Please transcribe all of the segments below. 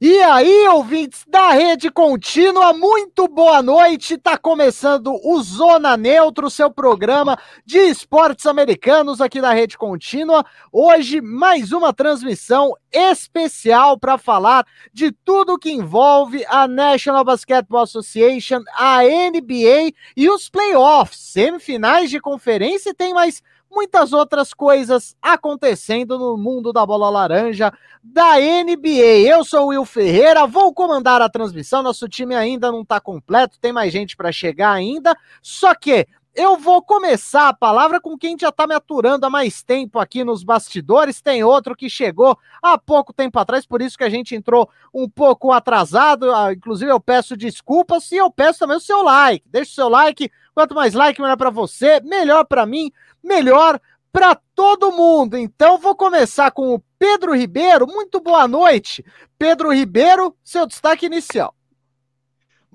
E aí, ouvintes da Rede Contínua, muito boa noite. Tá começando o Zona Neutro, seu programa de esportes americanos aqui da Rede Contínua. Hoje, mais uma transmissão especial para falar de tudo que envolve a National Basketball Association, a NBA e os playoffs, semifinais de conferência e tem mais muitas outras coisas acontecendo no mundo da bola laranja da NBA. Eu sou o Will Ferreira, vou comandar a transmissão. Nosso time ainda não está completo, tem mais gente para chegar ainda. Só que eu vou começar a palavra com quem já está me aturando há mais tempo aqui nos bastidores. Tem outro que chegou há pouco tempo atrás, por isso que a gente entrou um pouco atrasado. Ah, inclusive, eu peço desculpas e eu peço também o seu like. Deixa o seu like. Quanto mais like, melhor para você, melhor para mim melhor para todo mundo. Então vou começar com o Pedro Ribeiro. Muito boa noite. Pedro Ribeiro, seu destaque inicial.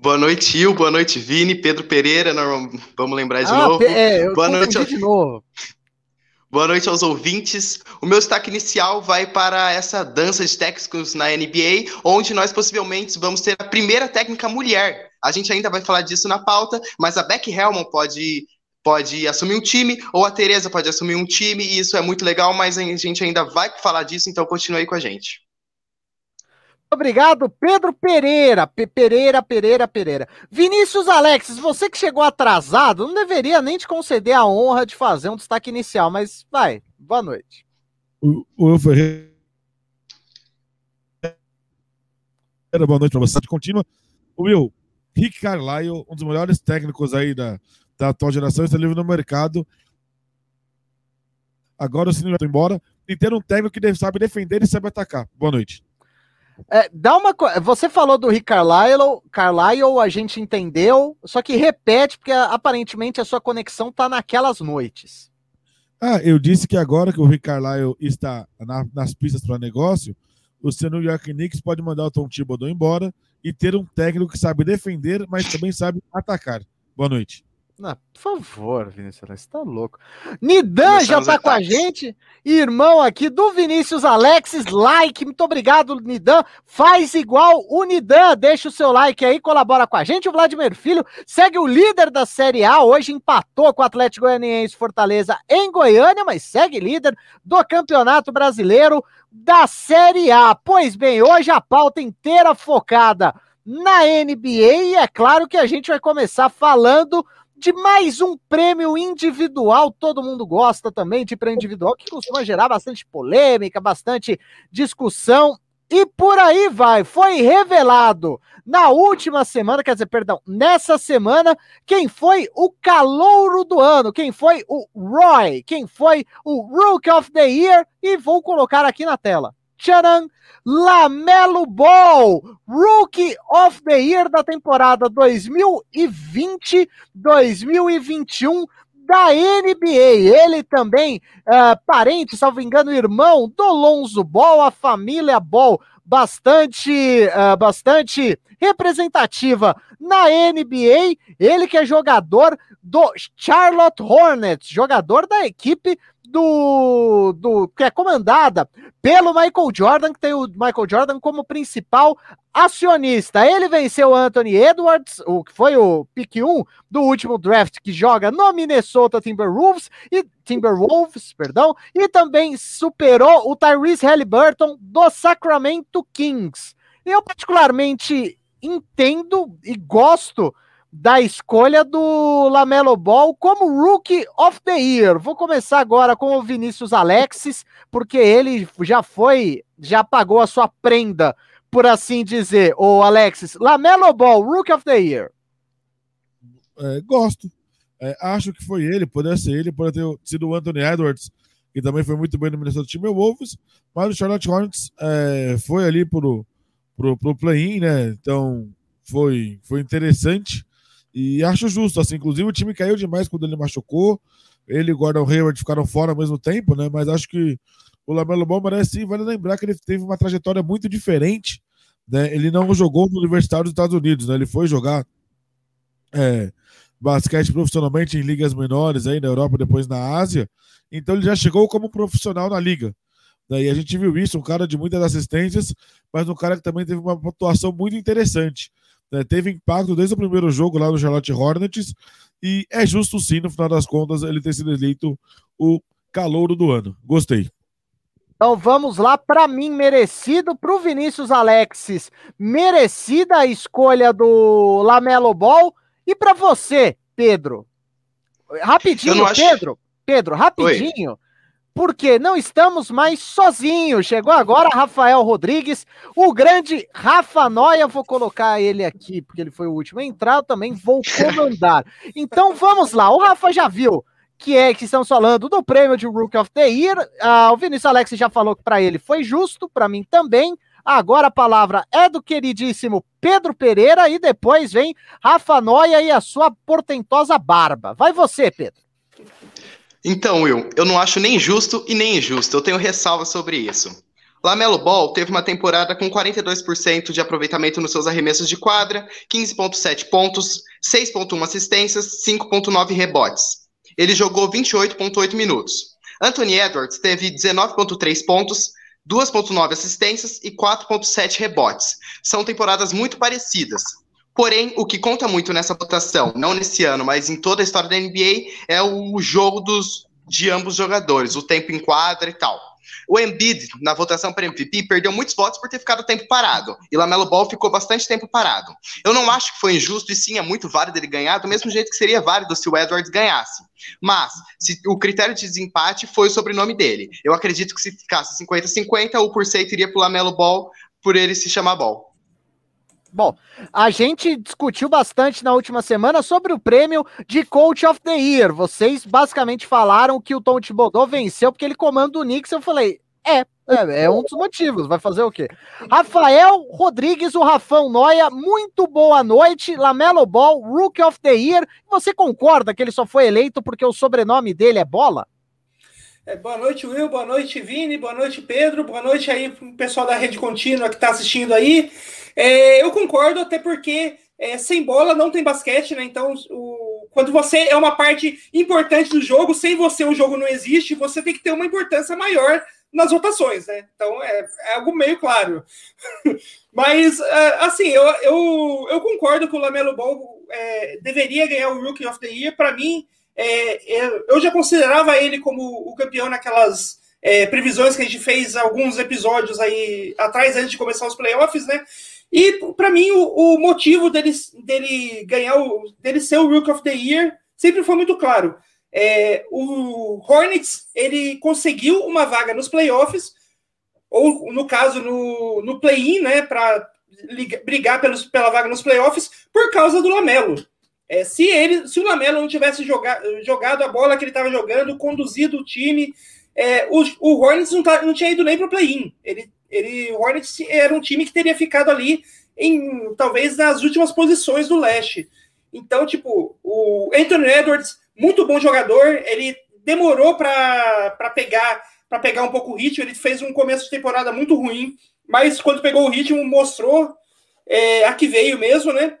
Boa noite, Il. Boa noite, Vini. Pedro Pereira, vamos lembrar de ah, novo. É, boa noite ao... de novo. Boa noite aos ouvintes. O meu destaque inicial vai para essa dança de técnicos na NBA, onde nós possivelmente vamos ter a primeira técnica mulher. A gente ainda vai falar disso na pauta, mas a Beck Hellman pode pode assumir um time, ou a Tereza pode assumir um time, e isso é muito legal, mas a gente ainda vai falar disso, então continue aí com a gente. Obrigado, Pedro Pereira. Pereira, Pereira, Pereira. Vinícius Alexis, você que chegou atrasado, não deveria nem te conceder a honra de fazer um destaque inicial, mas vai, boa noite. O, o Ferreira. Boa noite para você. Contínua. O Will, Rick Carlisle, um dos melhores técnicos aí da, da atual geração está livre no mercado. Agora o Cine vai embora e ter um técnico que sabe defender e sabe atacar. Boa noite. É, dá uma Você falou do Rick Carlisle, Carlisle, a gente entendeu, só que repete, porque aparentemente a sua conexão está naquelas noites. Ah, eu disse que agora que o Rick Carlisle está na, nas pistas para negócio, o seu New York Knicks pode mandar o Tom Thibodeau embora e ter um técnico que sabe defender, mas também sabe atacar. Boa noite. Ah, por favor, Vinícius, você tá louco. Nidan já tá com a gente, irmão aqui do Vinícius Alexis, like, muito obrigado, Nidan. Faz igual o Nidan, deixa o seu like aí, colabora com a gente. O Vladimir Filho segue o líder da Série A, hoje empatou com o Atlético Goianiense Fortaleza em Goiânia, mas segue líder do Campeonato Brasileiro da Série A. Pois bem, hoje a pauta inteira focada na NBA e é claro que a gente vai começar falando de mais um prêmio individual. Todo mundo gosta também de prêmio individual, que costuma gerar bastante polêmica, bastante discussão. E por aí vai. Foi revelado na última semana, quer dizer, perdão, nessa semana, quem foi o calouro do ano, quem foi o Roy, quem foi o Rook of the Year, e vou colocar aqui na tela. Tcharam! Lamelo Ball, Rookie of the Year da temporada 2020-2021 da NBA. Ele também, uh, parente, salvo engano, irmão do Lonzo Ball, a família Ball, bastante, uh, bastante representativa na NBA. Ele que é jogador do Charlotte Hornets, jogador da equipe do, do que é comandada pelo Michael Jordan, que tem o Michael Jordan como principal acionista. Ele venceu Anthony Edwards, o que foi o pick 1 do último draft que joga no Minnesota Timberwolves e Timberwolves, perdão, e também superou o Tyrese Halliburton do Sacramento Kings. Eu particularmente entendo e gosto da escolha do Lamelo Ball como Rookie of the Year. Vou começar agora com o Vinícius Alexis, porque ele já foi, já pagou a sua prenda, por assim dizer. O Alexis, Lamelo Ball, Rookie of the Year. É, gosto. É, acho que foi ele, poderia ser ele, poderia ter sido o Anthony Edwards, que também foi muito bem no Minnesota Timberwolves, mas o Charlotte Hornets é, foi ali pro, pro, pro play-in, né? Então foi, foi interessante. E acho justo, assim, inclusive o time caiu demais quando ele machucou. Ele e o Gordon Hayward ficaram fora ao mesmo tempo, né? Mas acho que o Lamelo Ball merece sim, vale lembrar que ele teve uma trajetória muito diferente. Né? Ele não jogou no Universitário dos Estados Unidos, né? Ele foi jogar é, basquete profissionalmente em ligas menores aí na Europa, depois na Ásia. Então ele já chegou como profissional na liga. Daí a gente viu isso, um cara de muitas assistências, mas um cara que também teve uma atuação muito interessante. Né? Teve impacto desde o primeiro jogo lá no Charlotte Hornets, e é justo sim, no final das contas, ele ter sido eleito o calouro do ano. Gostei. Então vamos lá, para mim, merecido, para o Vinícius Alexis, merecida a escolha do Lamelo Ball. E para você, Pedro? Rapidinho, acho... Pedro, Pedro, rapidinho. Oi. Porque não estamos mais sozinhos. Chegou agora Rafael Rodrigues, o grande Rafa Noia. Vou colocar ele aqui, porque ele foi o último a entrar. Eu também vou comandar. Então vamos lá. O Rafa já viu que é que estamos falando do prêmio de Rookie of the Year. Ah, o Vinícius Alex já falou que para ele foi justo, para mim também. Agora a palavra é do queridíssimo Pedro Pereira e depois vem Rafa Noia e a sua portentosa barba. Vai você, Pedro. Então, Will, eu não acho nem justo e nem injusto. Eu tenho ressalvas sobre isso. Lamelo Ball teve uma temporada com 42% de aproveitamento nos seus arremessos de quadra, 15.7 pontos, 6.1 assistências, 5.9 rebotes. Ele jogou 28,8 minutos. Anthony Edwards teve 19,3 pontos, 2,9 assistências e 4,7 rebotes. São temporadas muito parecidas. Porém, o que conta muito nessa votação, não nesse ano, mas em toda a história da NBA, é o jogo dos, de ambos jogadores, o tempo em quadra e tal. O Embiid, na votação para MVP, perdeu muitos votos por ter ficado tempo parado. E Lamelo Ball ficou bastante tempo parado. Eu não acho que foi injusto, e sim, é muito válido ele ganhar, do mesmo jeito que seria válido se o Edwards ganhasse. Mas, se o critério de desempate foi o sobrenome dele. Eu acredito que se ficasse 50-50, o porcento iria para o Lamelo Ball por ele se chamar Ball. Bom, a gente discutiu bastante na última semana sobre o prêmio de Coach of the Year. Vocês basicamente falaram que o Tom Thibodeau venceu porque ele comanda o Knicks. Eu falei, é, é, é, um dos motivos. Vai fazer o quê? Rafael Rodrigues, o Rafão Noia, muito boa noite. Lamelo Ball, Rookie of the Year. Você concorda que ele só foi eleito porque o sobrenome dele é Bola? É, boa noite, Will. Boa noite, Vini. Boa noite, Pedro. Boa noite aí pro pessoal da Rede Contínua que está assistindo aí. É, eu concordo, até porque é, sem bola não tem basquete, né? Então, o, quando você é uma parte importante do jogo, sem você o jogo não existe, você tem que ter uma importância maior nas votações, né? Então é, é algo meio claro. Mas, é, assim, eu, eu, eu, concordo que o Lamelo Ball é, deveria ganhar o Rookie of the Year. Para mim, eu já considerava ele como o campeão naquelas é, previsões que a gente fez alguns episódios aí atrás, antes de começar os playoffs, né? E para mim o, o, motivo dele, dele ganhar o, dele ser o Rook of the Year sempre foi muito claro. É, o Hornets ele conseguiu uma vaga nos playoffs, ou no caso no, no play-in, né, para brigar pelos, pela vaga nos playoffs por causa do Lamelo. É, se ele, se o Lamelo não tivesse joga, jogado a bola que ele estava jogando, conduzido o time, é, o, o Hornets não, tá, não tinha ido nem para o play-in. Ele ele, o Hornets era um time que teria ficado ali em talvez nas últimas posições do leste. Então, tipo, o Anthony Edwards, muito bom jogador, ele demorou para pegar para pegar um pouco o ritmo, ele fez um começo de temporada muito ruim, mas quando pegou o ritmo mostrou é, a que veio mesmo, né?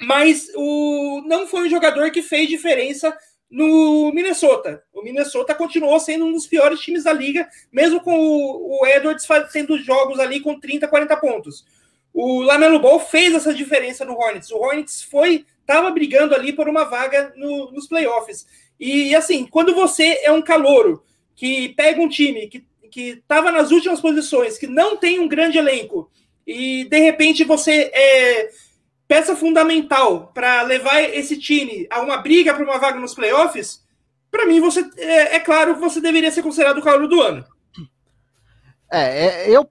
Mas o não foi um jogador que fez diferença no Minnesota. O Minnesota continuou sendo um dos piores times da liga, mesmo com o, o Edwards fazendo jogos ali com 30, 40 pontos. O Lamelo Ball fez essa diferença no Hornets. O Hornets foi estava brigando ali por uma vaga no, nos playoffs. E assim, quando você é um calouro que pega um time que que estava nas últimas posições, que não tem um grande elenco, e de repente você é, peça fundamental para levar esse time a uma briga para uma vaga nos playoffs, para mim, você é, é, claro que você deveria ser considerado o calor do ano. É, é eu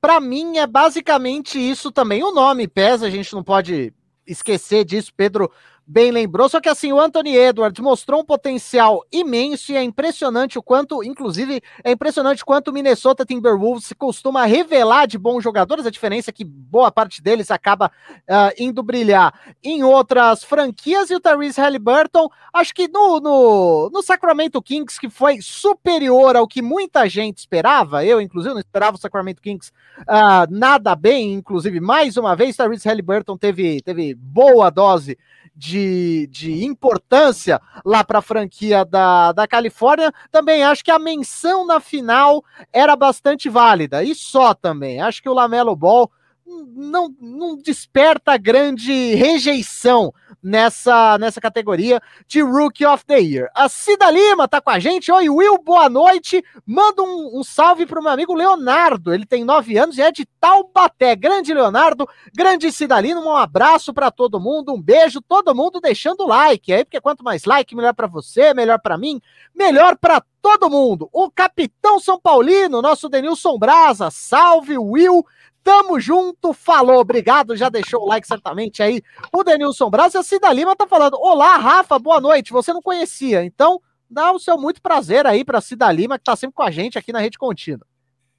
para mim é basicamente isso também. O nome pesa, a gente não pode esquecer disso. Pedro bem lembrou. Só que assim, o Anthony Edwards mostrou um potencial imenso e é impressionante o quanto, inclusive, é impressionante quanto o Minnesota Timberwolves costuma revelar de bons jogadores. A diferença é que boa parte deles acaba uh, indo brilhar em outras franquias. E o Tyrese Halliburton, acho que no, no, no Sacramento Kings, que foi superior ao que muita gente esperava, eu, inclusive, não esperava o Sacramento Kings uh, nada bem, inclusive, mais uma vez, Tyrese Halliburton teve, teve boa dose de, de importância lá para a franquia da, da Califórnia, também acho que a menção na final era bastante válida, e só também. Acho que o Lamelo Ball não, não desperta grande rejeição nessa, nessa categoria de Rookie of the Year. A Cida Lima tá com a gente. Oi, Will, boa noite. Manda um, um salve pro meu amigo Leonardo. Ele tem nove anos e é de Taubaté. Grande Leonardo, grande Cida Lima. Um abraço para todo mundo, um beijo. Todo mundo deixando like aí, porque quanto mais like, melhor para você, melhor para mim, melhor para todo mundo. O capitão São Paulino, nosso Denilson Braza. Salve, Will. Tamo junto, falou, obrigado, já deixou o like certamente aí. O Denilson Braz e a Cida Lima tá falando: Olá, Rafa, boa noite. Você não conhecia, então dá o seu muito prazer aí pra Cida Lima, que tá sempre com a gente aqui na Rede Contínua.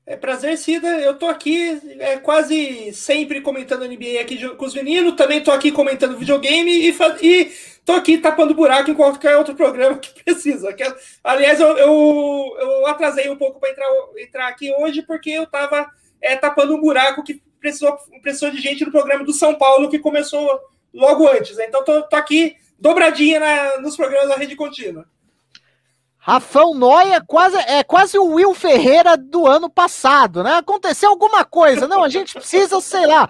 É prazer, Cida. Eu tô aqui é, quase sempre comentando NBA aqui com os meninos. Também tô aqui comentando videogame e, e tô aqui tapando buraco em qualquer outro programa que precisa. Que, aliás, eu, eu, eu atrasei um pouco para entrar, entrar aqui hoje porque eu tava é, tapando um buraco que precisou, precisou de gente no programa do São Paulo que começou logo antes. Né? Então tô, aqui dobradinha na, nos programas da Rede Contínua. Rafão Noia quase, é quase o Will Ferreira do ano passado, né? Aconteceu alguma coisa. Não, a gente precisa, sei lá,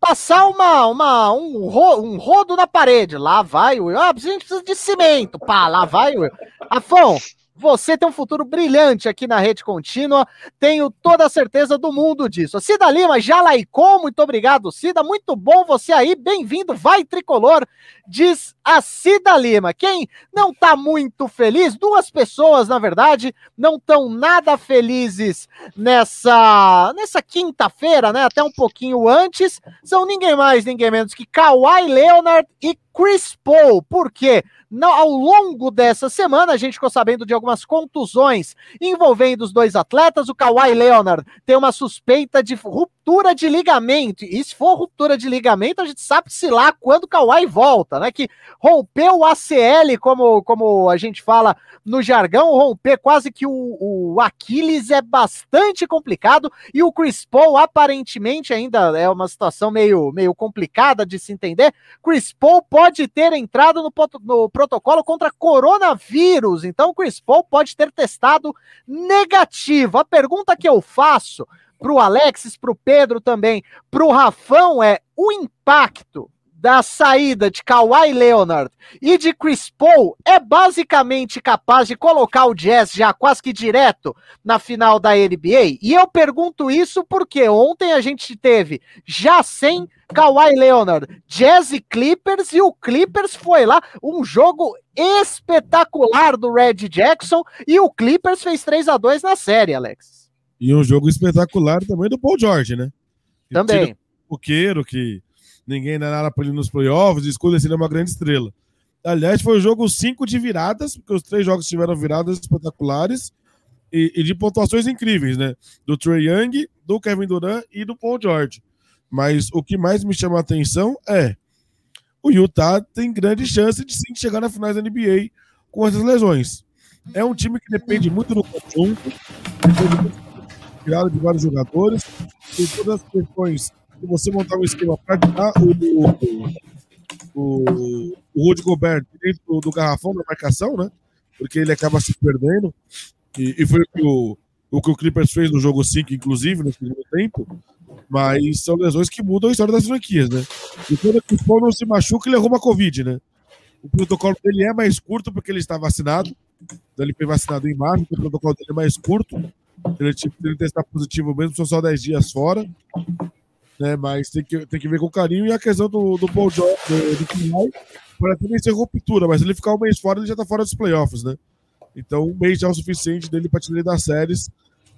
passar uma, uma, um, ro, um rodo na parede. Lá vai o Will. Ah, a gente precisa de cimento. Pá, lá vai o Will. Rafão, você tem um futuro brilhante aqui na rede contínua, tenho toda a certeza do mundo disso. Cida Lima, já laicou, muito obrigado, Cida, muito bom você aí, bem-vindo, vai tricolor, diz a Cida Lima. Quem não tá muito feliz, duas pessoas, na verdade, não estão nada felizes nessa, nessa quinta-feira, né, até um pouquinho antes, são ninguém mais, ninguém menos que Kawhi Leonard e Chris Paul. Por quê? ao longo dessa semana, a gente ficou sabendo de algumas contusões envolvendo os dois atletas. O Kawhi Leonard tem uma suspeita de ruptura de ligamento. E se for ruptura de ligamento, a gente sabe se lá quando o Kawhi volta, né? Que rompeu o ACL, como, como a gente fala no jargão, romper quase que o, o Aquiles é bastante complicado. E o Chris Paul, aparentemente, ainda é uma situação meio, meio complicada de se entender. Chris Paul pode ter entrado no, no protocolo contra coronavírus. Então, Chris Paul pode ter testado negativo. A pergunta que eu faço para o Alexis, para o Pedro também, para o Rafão é o impacto da saída de Kawhi Leonard e de Chris Paul é basicamente capaz de colocar o Jazz já quase que direto na final da NBA? E eu pergunto isso porque ontem a gente teve já sem Kawhi Leonard, Jazz e Clippers, e o Clippers foi lá, um jogo espetacular do Red Jackson, e o Clippers fez 3 a 2 na série, Alex. E um jogo espetacular também do Paul George, né? Também. O Queiro, que ninguém dá nada para ele nos playoffs, escuta se ele é uma grande estrela. Aliás, foi o jogo 5 de viradas, porque os três jogos tiveram viradas espetaculares e, e, de pontuações incríveis, né? Do Trey Young, do Kevin Durant e do Paul George. Mas o que mais me chama a atenção é o Utah tem grande chance de sim chegar na final da NBA com essas lesões. É um time que depende muito do conjunto, criado de vários jogadores, tem todas as questões de você montar um esquema para tirar o, o, o, o Rudy Gobert dentro do, do, garrafão da marcação, né? Porque ele acaba se perdendo. E, e foi o que o, o que o Clippers fez no jogo 5, inclusive, no segundo tempo. Mas são lesões que mudam a história das franquias, né? E quando o Paul não se machuca, ele arruma Covid, né? O protocolo dele é mais curto porque ele está vacinado. Então ele foi vacinado em março, o protocolo dele é mais curto. Ele, tipo, ele testar positivo mesmo, são só 10 dias fora né? Mas tem que, tem que ver com carinho. E a questão do, do Paul George, do, nem ser ruptura, mas ele ficar um mês fora, ele já tá fora dos playoffs, né? Então, um mês já é o suficiente dele para tirar das séries.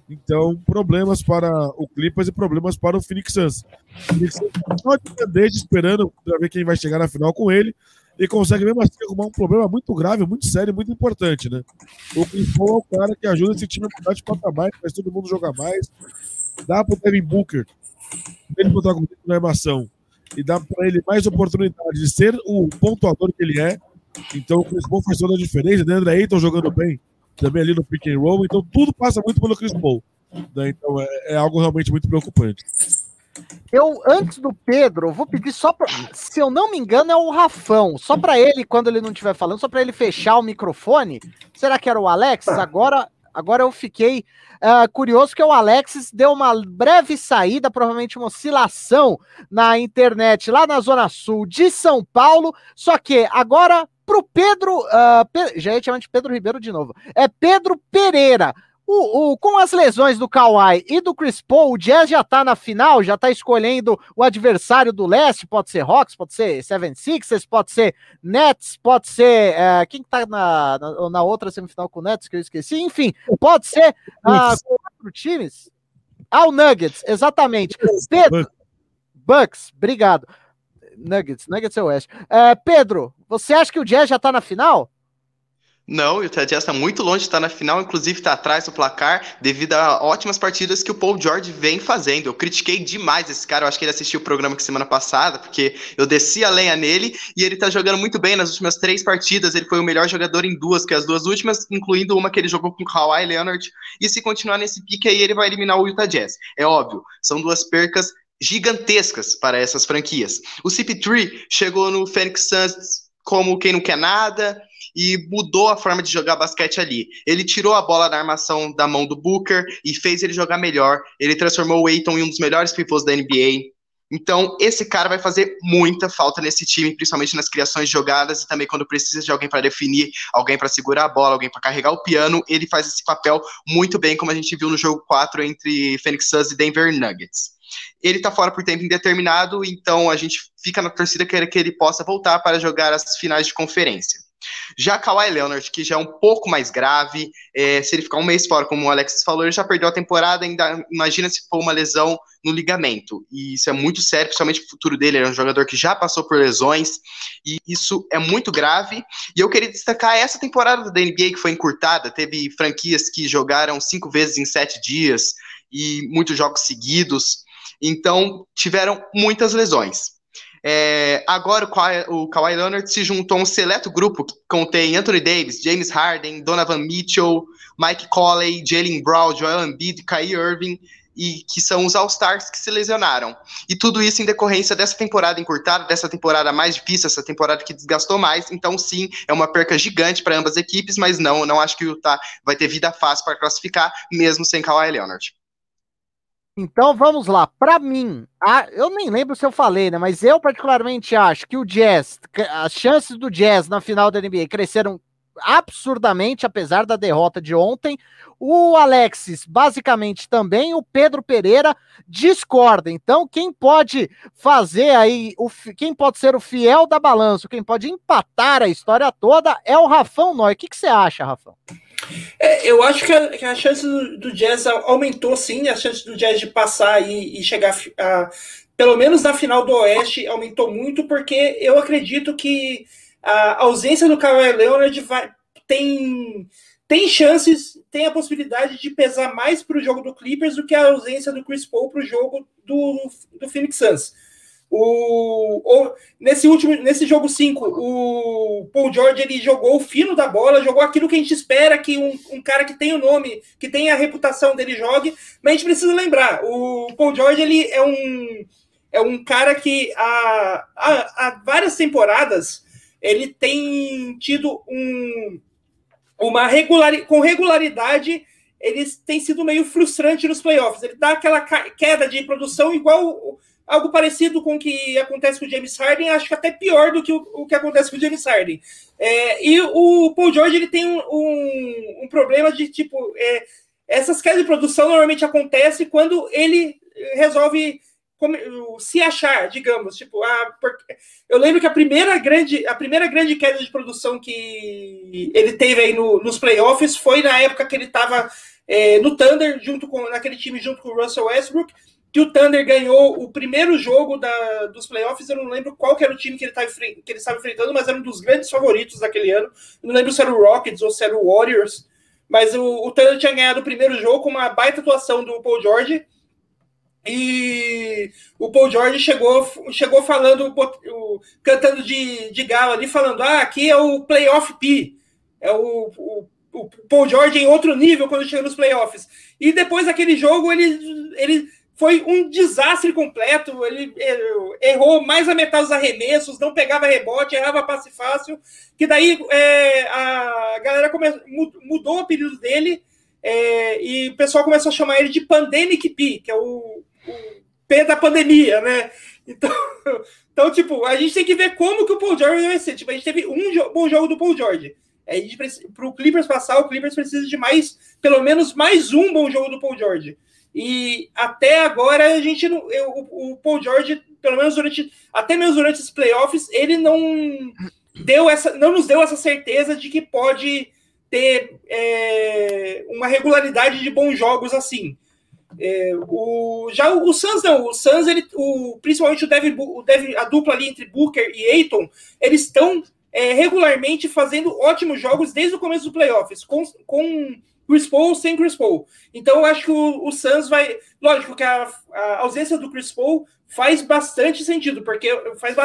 Então, problemas para o Clippers e problemas para o Phoenix Suns. O Phoenix Suns pode depender de esperando para ver quem vai chegar na final com ele e consegue mesmo assim arrumar um problema muito grave, muito sério, muito importante, né? O Paul é o cara que ajuda esse time a mudar de patamar, faz todo mundo jogar mais. Dá pro Devin Booker ele protagonista na armação e dá para ele mais oportunidade de ser o pontuador que ele é. Então o Chris Paul faz toda a diferença. Né? André Ayton jogando bem também ali no pick and roll. Então tudo passa muito pelo Chris Paul. Né? Então é, é, algo realmente muito preocupante. Eu, antes do Pedro, vou pedir só pra, se eu não me engano, é o Rafão. Só para ele, quando ele não estiver falando, só para ele fechar o microfone. Será que era o Alex? Agora, agora eu fiquei uh, curioso que o Alex deu uma breve saída, provavelmente uma oscilação na internet lá na Zona Sul de São Paulo. Só que agora pro Pedro, uh, Pe já ia chamar de Pedro Ribeiro de novo. É Pedro Pereira. O, o, com as lesões do Kawhi e do Chris Paul, o Jazz já tá na final, já tá escolhendo o adversário do leste, pode ser Hawks, pode ser 76ers, pode ser Nets, pode ser uh, quem tá na, na, na, outra semifinal com o Nets, que eu esqueci, enfim, pode ser uh, quatro times. Ah, o Nuggets, exatamente. Pedro, Bucks, obrigado. Nuggets, Nuggets é o Oeste. Uh, Pedro, você acha que o Jazz já tá na final? Não, o Utah Jazz está muito longe de estar na final, inclusive está atrás do placar, devido a ótimas partidas que o Paul George vem fazendo. Eu critiquei demais esse cara, eu acho que ele assistiu o programa que semana passada, porque eu desci a lenha nele e ele está jogando muito bem nas últimas três partidas. Ele foi o melhor jogador em duas, que as duas últimas, incluindo uma que ele jogou com o Kawhi Leonard. E se continuar nesse pique aí, ele vai eliminar o Utah Jazz. É óbvio, são duas percas gigantescas para essas franquias. O CP3 chegou no Phoenix Suns como quem não quer nada e mudou a forma de jogar basquete ali. Ele tirou a bola da armação da mão do Booker e fez ele jogar melhor. Ele transformou o Aiton em um dos melhores pivôs da NBA. Então, esse cara vai fazer muita falta nesse time, principalmente nas criações de jogadas e também quando precisa de alguém para definir, alguém para segurar a bola, alguém para carregar o piano. Ele faz esse papel muito bem, como a gente viu no jogo 4 entre Phoenix Suns e Denver Nuggets. Ele está fora por tempo indeterminado, então a gente fica na torcida que ele possa voltar para jogar as finais de conferência. Já Kawhi Leonard, que já é um pouco mais grave, é, se ele ficar um mês fora, como o Alexis falou, ele já perdeu a temporada, ainda imagina se for uma lesão no ligamento. E isso é muito sério, principalmente o futuro dele. Ele é um jogador que já passou por lesões, e isso é muito grave. E eu queria destacar essa temporada da NBA que foi encurtada. Teve franquias que jogaram cinco vezes em sete dias e muitos jogos seguidos. Então, tiveram muitas lesões. É, agora o Kawhi Leonard se juntou a um seleto grupo que contém Anthony Davis, James Harden, Donovan Mitchell, Mike Conley, Jalen Brown, Joel Embiid, Kyrie Irving, e que são os All-Stars que se lesionaram. E tudo isso em decorrência dessa temporada encurtada, dessa temporada mais difícil, essa temporada que desgastou mais. Então, sim, é uma perca gigante para ambas as equipes, mas não, não acho que o Utah vai ter vida fácil para classificar, mesmo sem Kawhi Leonard. Então vamos lá. Para mim, a, eu nem lembro se eu falei, né? Mas eu particularmente acho que o Jazz, as chances do Jazz na final da NBA cresceram absurdamente, apesar da derrota de ontem. O Alexis, basicamente também, o Pedro Pereira discorda. Então, quem pode fazer aí, o, quem pode ser o fiel da balança, quem pode empatar a história toda é o Rafão Noy. O que, que você acha, Rafão? É, eu acho que a, que a chance do, do, Jazz aumentou sim, a chance do Jazz de passar e, e chegar a, pelo menos na final do Oeste aumentou muito, porque eu acredito que a ausência do Kawhi Leonard vai, tem, tem chances, tem a possibilidade de pesar mais para o jogo do Clippers do que a ausência do Chris Paul para o jogo do, do Phoenix Suns. O, o, nesse último, nesse jogo 5, o Paul George ele jogou o fino da bola, jogou aquilo que a gente espera que um, um, cara que tem o nome, que tem a reputação dele jogue, mas a gente precisa lembrar, o Paul George ele é um é um cara que há, há, há várias temporadas ele tem tido um, uma regular, com regularidade ele tem sido meio frustrante nos playoffs. Ele dá aquela queda de produção igual algo parecido com o que acontece com o James Harden, acho que até pior do que o, o que acontece com o James Harden. É, e o Paul George ele tem um, um, problema de tipo é, essas quedas de produção normalmente acontecem quando ele resolve se achar, digamos, tipo, a, eu lembro que a primeira grande, a primeira grande queda de produção que ele teve aí no, nos playoffs foi na época que ele estava é, no Thunder, junto com naquele time junto com o Russell Westbrook, que o Thunder ganhou o primeiro jogo da, dos playoffs. Eu não lembro qual era o time que ele, tá, que ele estava enfrentando, mas era um dos grandes favoritos daquele ano. Eu não lembro se era o Rockets ou se era o Warriors. Mas o, o Thunder tinha ganhado o primeiro jogo com uma baita atuação do Paul George. E o Paul George chegou, chegou falando, cantando de, de gala ali, falando: ah, aqui é o Playoff P. É o, o, o Paul George em outro nível quando chega nos playoffs. E depois daquele jogo, ele, ele foi um desastre completo. Ele errou mais a metade dos arremessos, não pegava rebote, errava passe fácil. Que daí é, a galera come, mudou o apelido dele é, e o pessoal começou a chamar ele de Pandemic P, que é o, o P da pandemia, né? Então, então, tipo, a gente tem que ver como que o Paul George vai ser. Tipo, a gente teve um jo bom jogo do Paul George. É, para o Clippers passar, o Clippers precisa de mais, pelo menos mais um bom jogo do Paul George. E até agora a gente não. Eu, o, Paul George, pelo menos durante. Até mesmo durante os playoffs, ele não deu essa. não nos deu essa certeza de que pode ter é, uma regularidade de bons jogos assim. É, o, já o, o Suns não, o Suns, ele, o, principalmente o Devin, o Devin, a dupla ali entre Booker e Aiton, eles estão é, regularmente fazendo ótimos jogos desde o começo dos playoffs, com, com Chris Paul sem Chris Paul. Então eu acho que o, o Suns vai. Lógico que a, a, ausência do Chris Paul faz bastante sentido, porque faz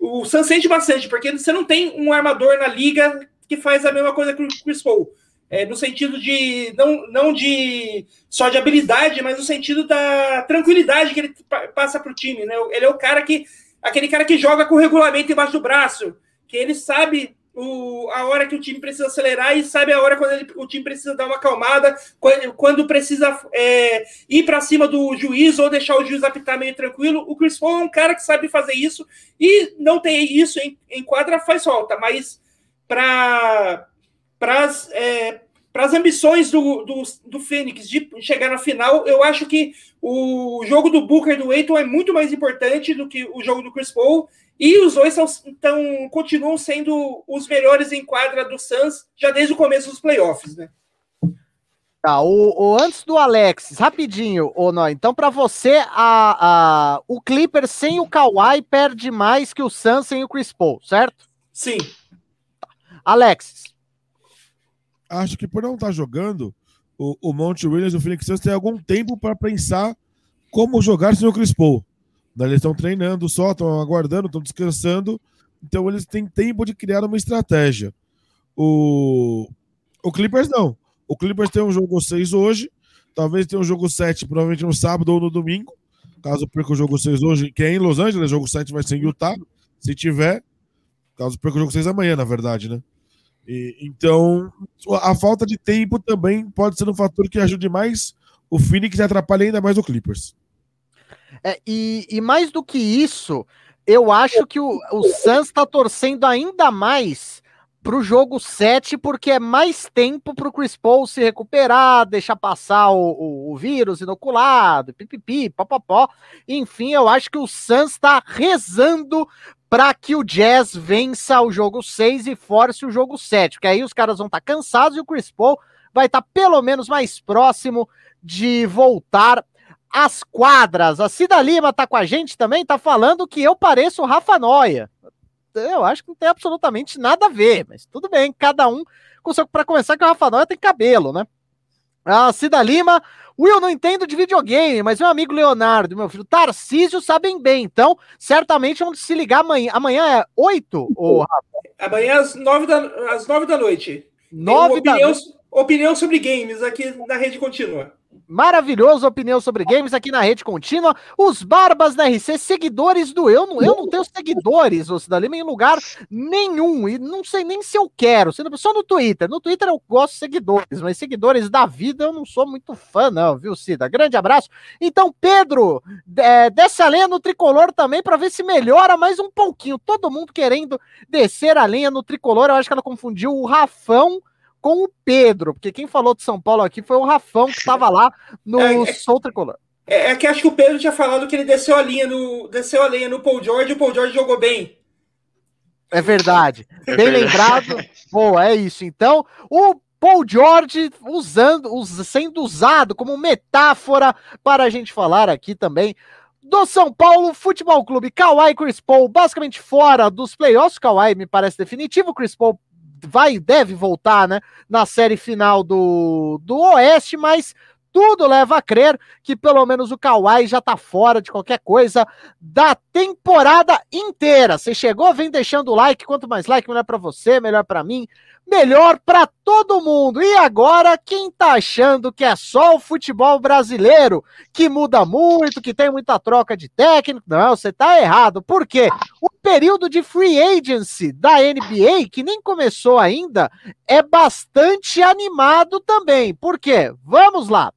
o Suns sente bastante, porque você não tem um armador na liga que faz a mesma coisa que o Chris Paul. É, no sentido de não, não de só de habilidade, mas no sentido da tranquilidade que ele passa para o time. Né? Ele é o cara que. aquele cara que joga com o regulamento embaixo do braço, que ele sabe o, a hora que o time precisa acelerar e sabe a hora quando ele, o time precisa dar uma acalmada, quando, quando precisa é, ir para cima do juiz ou deixar o juiz apitar meio tranquilo. O Chris Paul é um cara que sabe fazer isso e não tem isso em, em quadra faz falta, mas para as é, ambições do, do, do Fênix de chegar na final, eu acho que o jogo do Booker do Aiton é muito mais importante do que o jogo do Chris Paul e os dois são, então, continuam sendo os melhores em quadra do Suns já desde o começo dos playoffs, né? Tá, o, o antes do Alex, rapidinho, ou não? Então, para você, a, a, o Clipper sem o Kawhi perde mais que o Suns sem o Chris Paul, certo? Sim. Alex. Acho que por não estar tá jogando, o, o Monte Williams e o Phoenix Suns tem algum tempo para pensar como jogar sem o Chris Paul. Eles estão treinando só, estão aguardando, estão descansando. Então eles têm tempo de criar uma estratégia. O, o Clippers não. O Clippers tem um jogo 6 hoje. Talvez tenha um jogo 7, provavelmente no sábado ou no domingo. Caso perca o jogo 6 hoje, que é em Los Angeles, o jogo 7 vai ser em Utah. Se tiver. Caso perca o jogo 6 amanhã, na verdade, né? E, então, a falta de tempo também pode ser um fator que ajude mais o Phoenix e atrapalhe ainda mais o Clippers. É, e, e, mais do que isso, eu acho que o, o Suns está torcendo ainda mais para o jogo 7, porque é mais tempo para o Chris Paul se recuperar, deixar passar o, o, o vírus inoculado, pipipi, popopó. Enfim, eu acho que o Suns está rezando para que o Jazz vença o jogo 6 e force o jogo 7, porque aí os caras vão estar tá cansados e o Chris Paul vai estar tá pelo menos mais próximo de voltar as quadras. A Cida Lima tá com a gente também, tá falando que eu pareço o Rafa Noia. Eu acho que não tem absolutamente nada a ver, mas tudo bem, cada um consegue. Para começar, que o Rafa Noia tem cabelo, né? A Cida Lima, Will, não entendo de videogame, mas meu amigo Leonardo meu filho Tarcísio sabem bem, então certamente vamos se ligar amanhã. Amanhã é 8? Ou... Amanhã às 9 da, às 9 da noite. 9 da opinião, noite. opinião sobre games aqui na rede contínua maravilhoso opinião sobre games aqui na rede contínua. Os Barbas da RC, seguidores do eu. Não, eu não tenho seguidores, você Lima, em lugar nenhum. E não sei nem se eu quero. Só no Twitter. No Twitter eu gosto de seguidores, mas seguidores da vida eu não sou muito fã, não, viu, Cida? Grande abraço. Então, Pedro, é, desce a lenha no tricolor também para ver se melhora mais um pouquinho. Todo mundo querendo descer a lenha no tricolor. Eu acho que ela confundiu o Rafão com o Pedro, porque quem falou de São Paulo aqui foi o Rafão que estava lá no é, é, Sol Tricolor. É, é, que acho que o Pedro tinha falado que ele desceu a linha no, desceu a linha no Paul George e o Paul George jogou bem. É verdade. É bem verdade. lembrado. Boa, é isso. Então, o Paul George usando, sendo usado como metáfora para a gente falar aqui também do São Paulo Futebol Clube. Kawhi Chris Paul, basicamente fora dos playoffs. Kawhi me parece definitivo. Chris Paul vai, deve voltar, né, na série final do, do Oeste, mas tudo leva a crer que pelo menos o Kawhi já tá fora de qualquer coisa da temporada inteira. Você chegou, vem deixando o like, quanto mais like, melhor para você, melhor para mim, melhor para todo mundo. E agora, quem tá achando que é só o futebol brasileiro que muda muito, que tem muita troca de técnico? Não, você tá errado. Por quê? O período de free agency da NBA, que nem começou ainda, é bastante animado também. Por quê? Vamos lá.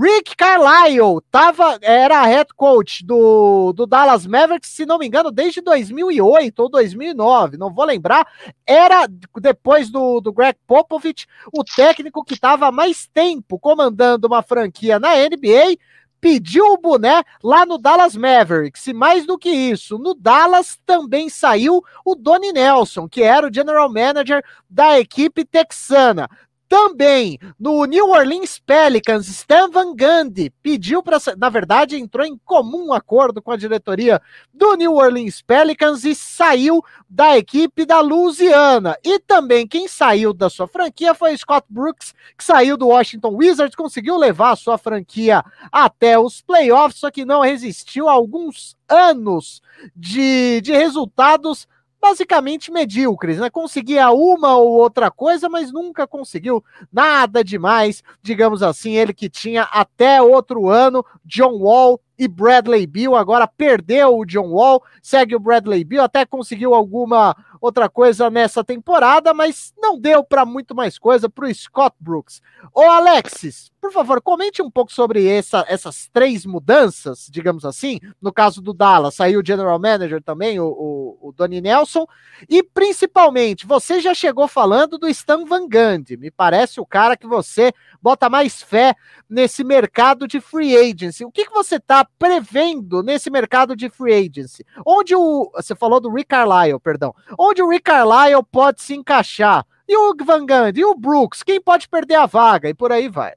Rick Carlisle tava, era head coach do, do Dallas Mavericks, se não me engano, desde 2008 ou 2009, não vou lembrar. Era, depois do, do Greg Popovich, o técnico que estava mais tempo comandando uma franquia na NBA, pediu o boné lá no Dallas Mavericks. E mais do que isso, no Dallas também saiu o Donnie Nelson, que era o general manager da equipe texana. Também no New Orleans Pelicans, Stan Van Gundy pediu para, na verdade, entrou em comum acordo com a diretoria do New Orleans Pelicans e saiu da equipe da Louisiana. E também quem saiu da sua franquia foi Scott Brooks, que saiu do Washington Wizards, conseguiu levar a sua franquia até os playoffs, só que não resistiu a alguns anos de, de resultados basicamente medíocres, né? Conseguia uma ou outra coisa, mas nunca conseguiu nada demais, digamos assim. Ele que tinha até outro ano John Wall e Bradley Bill, agora perdeu o John Wall, segue o Bradley Bill, até conseguiu alguma outra coisa nessa temporada, mas não deu para muito mais coisa para o Scott Brooks. Ô Alexis, por favor, comente um pouco sobre essa, essas três mudanças, digamos assim. No caso do Dallas, saiu o General Manager também, o, o, o Donnie Nelson, e principalmente, você já chegou falando do Stan Van Gundy, me parece o cara que você bota mais fé nesse mercado de free agency. O que, que você está prevendo nesse mercado de free agency? Onde o. Você falou do Rick Carlisle, perdão. Onde o Rick Carlisle pode se encaixar? E o Van Gundy? E o Brooks? Quem pode perder a vaga? E por aí vai.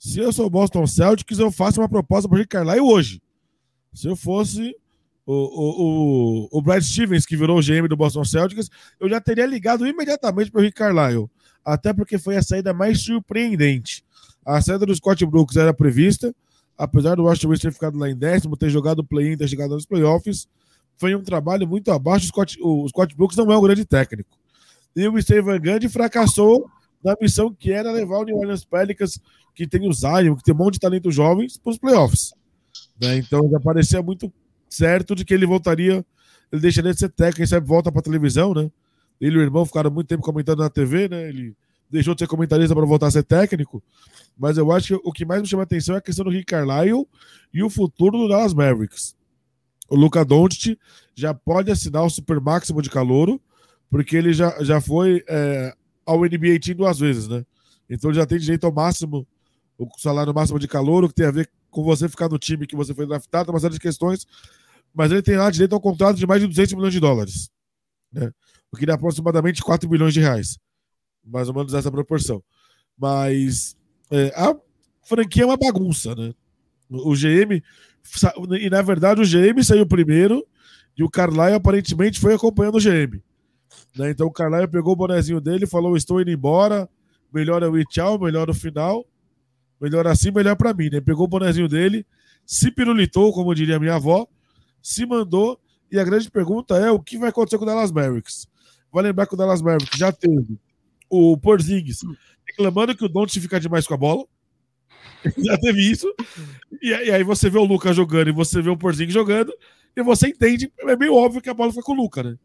Se eu sou o Boston Celtics, eu faço uma proposta para o Rick Carlisle hoje. Se eu fosse o, o, o, Brad Stevens, que virou o GM do Boston Celtics, eu já teria ligado imediatamente para o Rick Carlisle até porque foi a saída mais surpreendente. A saída do Scott Brooks era prevista, apesar do Washington ter ficado lá em décimo, ter jogado o play-in, ter chegado nos playoffs, foi um trabalho muito abaixo. O Scott, o Scott Brooks não é um grande técnico. E o Steven Gandhi fracassou na missão que era levar o New Orleans Pelicans, que tem o Zion, que tem um monte de talento jovens, para os playoffs. Né? Então já parecia muito certo de que ele voltaria, ele deixaria de ser técnico, sabe volta para televisão, né? Ele e o irmão ficaram muito tempo comentando na TV, né? Ele deixou de ser comentarista para voltar a ser técnico. Mas eu acho que o que mais me chama a atenção é a questão do Rick Carlisle e o futuro do Dallas Mavericks. O Luca Doncic já pode assinar o super máximo de calouro, porque ele já, já foi é, ao NBA Team duas vezes, né? Então já tem direito ao máximo, o salário máximo de calouro, que tem a ver com você ficar no time que você foi draftado, uma série de questões. Mas ele tem lá direito ao contrato de mais de 200 milhões de dólares. Né? o que dá aproximadamente 4 bilhões de reais. Mais ou menos essa proporção. Mas é, a franquia é uma bagunça, né? O GM, e na verdade o GM saiu primeiro e o Carlyle aparentemente foi acompanhando o GM. Né? Então o Carlyle pegou o bonezinho dele falou: Estou indo embora, melhor é o tchau, melhor o final, melhor assim, melhor para mim. Né? Pegou o bonezinho dele, se pirulitou, como diria minha avó, se mandou. E a grande pergunta é: o que vai acontecer com o Dallas Mavericks? Vai lembrar que o Dallas Mavericks já teve o Porzingis reclamando que o Don't fica demais com a bola. já teve isso. E, aí você vê o Lucas jogando e você vê o Porzingis jogando e você entende, é meio óbvio que a bola foi com o Luca, né?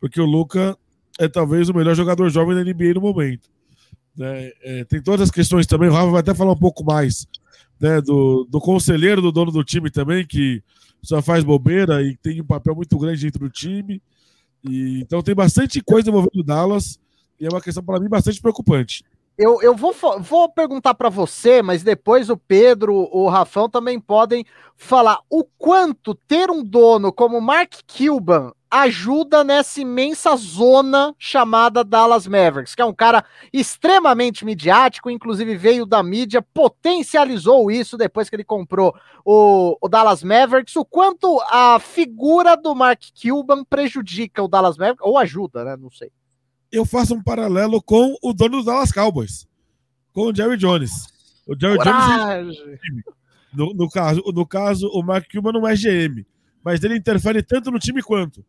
Porque o Luca é talvez o melhor jogador jovem da NBA no momento. É, é, tem todas as questões também, o Rafa vai até falar um pouco mais né, do, do conselheiro do dono do time também, que só faz bobeira e tem um papel muito grande dentro do time. E, então tem bastante coisa envolvendo o Dallas e é uma questão para mim bastante preocupante. Eu, eu vou, vou perguntar para você, mas depois o Pedro, o Rafão também podem falar o quanto ter um dono como Mark Cuban ajuda nessa imensa zona chamada Dallas Mavericks, que é um cara extremamente midiático, inclusive veio da mídia, potencializou isso depois que ele comprou o, o, Dallas Mavericks. O quanto a figura do Mark Cuban prejudica o Dallas Mavericks, ou ajuda, né? Não sei. Eu faço um paralelo com o dono dos Dallas Cowboys, com o Jerry Jones. O Jerry Coragem. Jones. É no, no, caso, no caso, o Mark Cuban não é GM, mas ele interfere tanto no time quanto.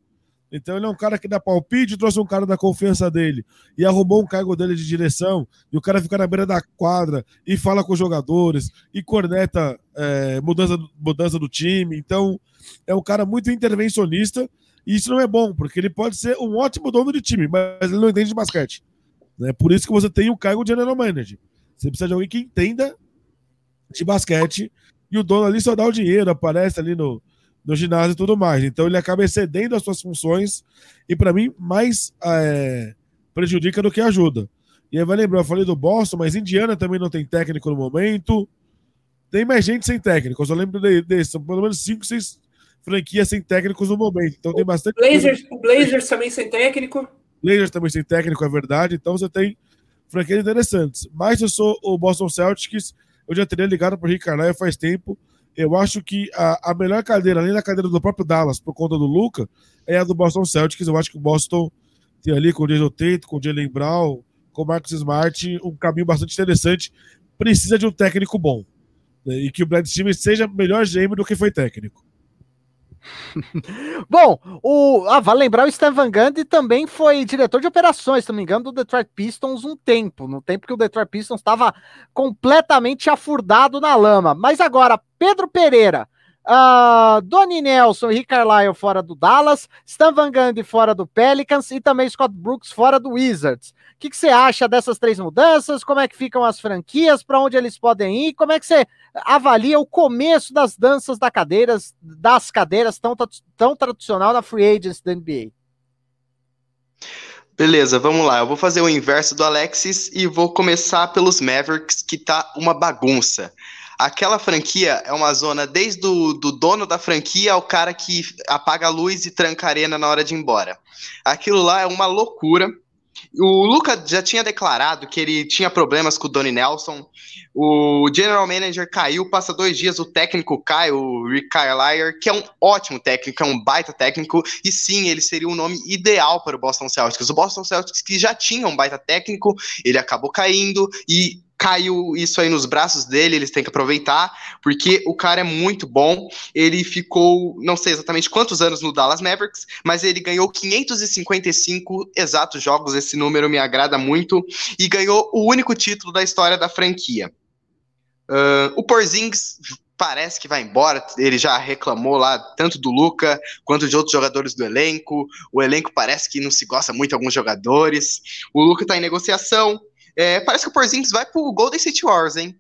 Então ele é um cara que dá palpite, trouxe um cara da confiança dele e arrumou um cargo dele de direção, e o cara fica na beira da quadra e fala com os jogadores e corneta é, mudança, mudança do time. Então é um cara muito intervencionista isso não é bom, porque ele pode ser um ótimo dono de time, mas ele não entende de basquete. É por isso que você tem o cargo de general manager. Você precisa de alguém que entenda de basquete e o dono ali só dá o dinheiro, aparece ali no, no ginásio e tudo mais. Então ele acaba excedendo as suas funções e, para mim, mais é, prejudica do que ajuda. E aí vai lembrar, eu falei do Boston, mas Indiana também não tem técnico no momento. Tem mais gente sem técnico. Eu só lembro desse, são pelo menos 5, 6 franquias sem técnicos no momento. Então tem bastante. Blazers, o Blazers também sem técnico. Blazers também sem técnico, é verdade. Então você tem franquias interessantes. Mas eu sou o Boston Celtics, eu já teria ligado para o Rick Carlisle faz tempo. Eu acho que a, a melhor cadeira, além da cadeira do próprio Dallas, por conta do Luca, é a do Boston Celtics. Eu acho que o Boston tem ali com o Jason Tate, com o Jalen Brown, com o Marcus Smart, um caminho bastante interessante. Precisa de um técnico bom. Né? E que o Brad Stevens seja melhor GM do que foi técnico. Bom, o, ah, vale lembrar, o Stan Van Gundy também foi diretor de operações, se não me engano, do Detroit Pistons um tempo, no tempo que o Detroit Pistons estava completamente afurdado na lama. Mas agora, Pedro Pereira, Uh, Donnie Nelson e Carlisle fora do Dallas, Stan Van Gundy fora do Pelicans e também Scott Brooks fora do Wizards. O que, que você acha dessas três mudanças? Como é que ficam as franquias? Para onde eles podem ir? Como é que você avalia o começo das danças da cadeiras, das cadeiras tão, tão tradicional na free agents da NBA? Beleza, vamos lá. Eu vou fazer o inverso do Alexis e vou começar pelos Mavericks, que tá uma bagunça aquela franquia é uma zona desde o do dono da franquia ao cara que apaga a luz e tranca a arena na hora de ir embora. Aquilo lá é uma loucura. O Luca já tinha declarado que ele tinha problemas com o Donnie Nelson. O general manager caiu, passa dois dias, o técnico cai, o Rick Carlisle, que é um ótimo técnico, é um baita técnico, e sim, ele seria o nome ideal para o Boston Celtics. O Boston Celtics que já tinha um baita técnico, ele acabou caindo, e caiu isso aí nos braços dele, eles têm que aproveitar, porque o cara é muito bom. Ele ficou, não sei exatamente quantos anos no Dallas Mavericks, mas ele ganhou 555 exatos jogos, esse número me agrada muito, e ganhou o único título da história da franquia. Uh, o Porzingis parece que vai embora. Ele já reclamou lá tanto do Luca quanto de outros jogadores do elenco. O elenco parece que não se gosta muito de alguns jogadores. O Luca está em negociação. É, parece que o Porzingis vai pro Golden State Wars, hein?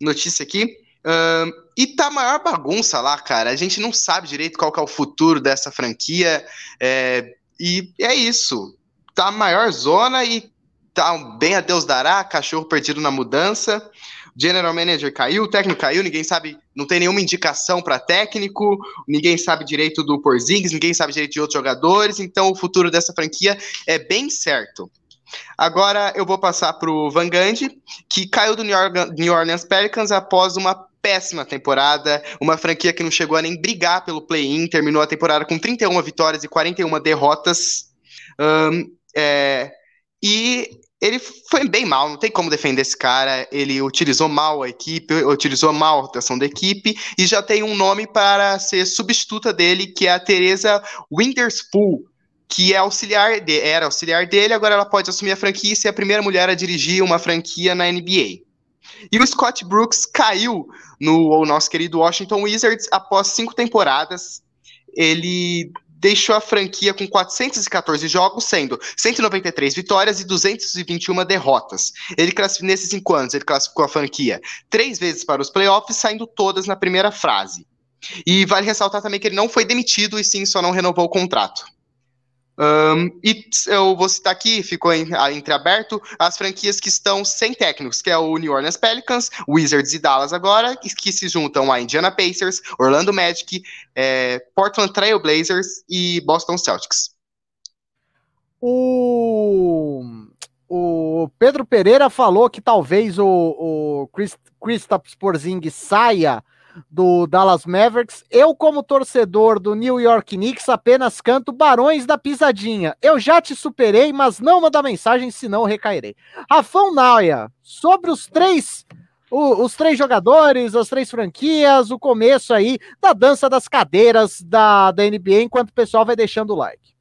Notícia aqui. Um, e tá maior bagunça lá, cara. A gente não sabe direito qual é o futuro dessa franquia. É, e é isso. Tá maior zona e tá bem a Deus dará, cachorro perdido na mudança. General Manager caiu, o técnico caiu, ninguém sabe, não tem nenhuma indicação para técnico, ninguém sabe direito do Porzingis, ninguém sabe direito de outros jogadores, então o futuro dessa franquia é bem certo. Agora eu vou passar para o Van Gundy, que caiu do New Orleans Pelicans após uma péssima temporada, uma franquia que não chegou a nem brigar pelo play-in, terminou a temporada com 31 vitórias e 41 derrotas. Um, é, e ele foi bem mal, não tem como defender esse cara. Ele utilizou mal a equipe, utilizou mal a rotação da equipe e já tem um nome para ser substituta dele, que é a Teresa Winterspool que é auxiliar de, era auxiliar dele, agora ela pode assumir a franquia e ser a primeira mulher a dirigir uma franquia na NBA. E o Scott Brooks caiu no nosso querido Washington Wizards após cinco temporadas. Ele deixou a franquia com 414 jogos, sendo 193 vitórias e 221 derrotas. Ele nesses cinco anos, ele classificou a franquia três vezes para os playoffs, saindo todas na primeira fase. E vale ressaltar também que ele não foi demitido e sim só não renovou o contrato. Um, e eu vou citar aqui, ficou em, entreaberto, as franquias que estão sem técnicos, que é o New Orleans Pelicans, Wizards e Dallas agora, que, se juntam a Indiana Pacers, Orlando Magic, é, Portland Trail Blazers e Boston Celtics. O, o Pedro Pereira falou que talvez o, o Kristaps Porzingis saia do Dallas Mavericks. Eu, como torcedor do New York Knicks, apenas canto Barões da Pisadinha. Eu já te superei, mas não manda mensagem, senão recairei. Rafão Naia, sobre os três o, os três jogadores, as três franquias, o começo aí da dança das cadeiras da, da NBA, enquanto o pessoal vai deixando o like.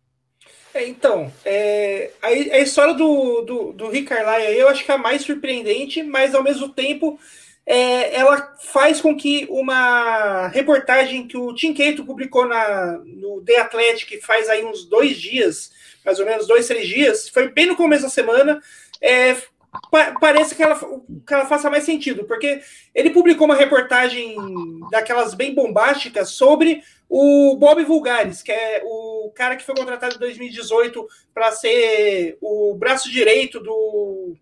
É, então, é, a, a, história do, do, do Rick eu acho que é a mais surpreendente, mas ao mesmo tempo é, ela faz com que uma reportagem que o Tim Cato publicou na, no The Athletic faz aí uns dois dias, mais ou menos dois, três dias, foi bem no começo da semana, é, pa parece que ela, que ela faça mais sentido, porque ele publicou uma reportagem daquelas bem bombásticas sobre o Bob Vulgares, que é o cara que foi contratado em 2018 para ser o braço direito do,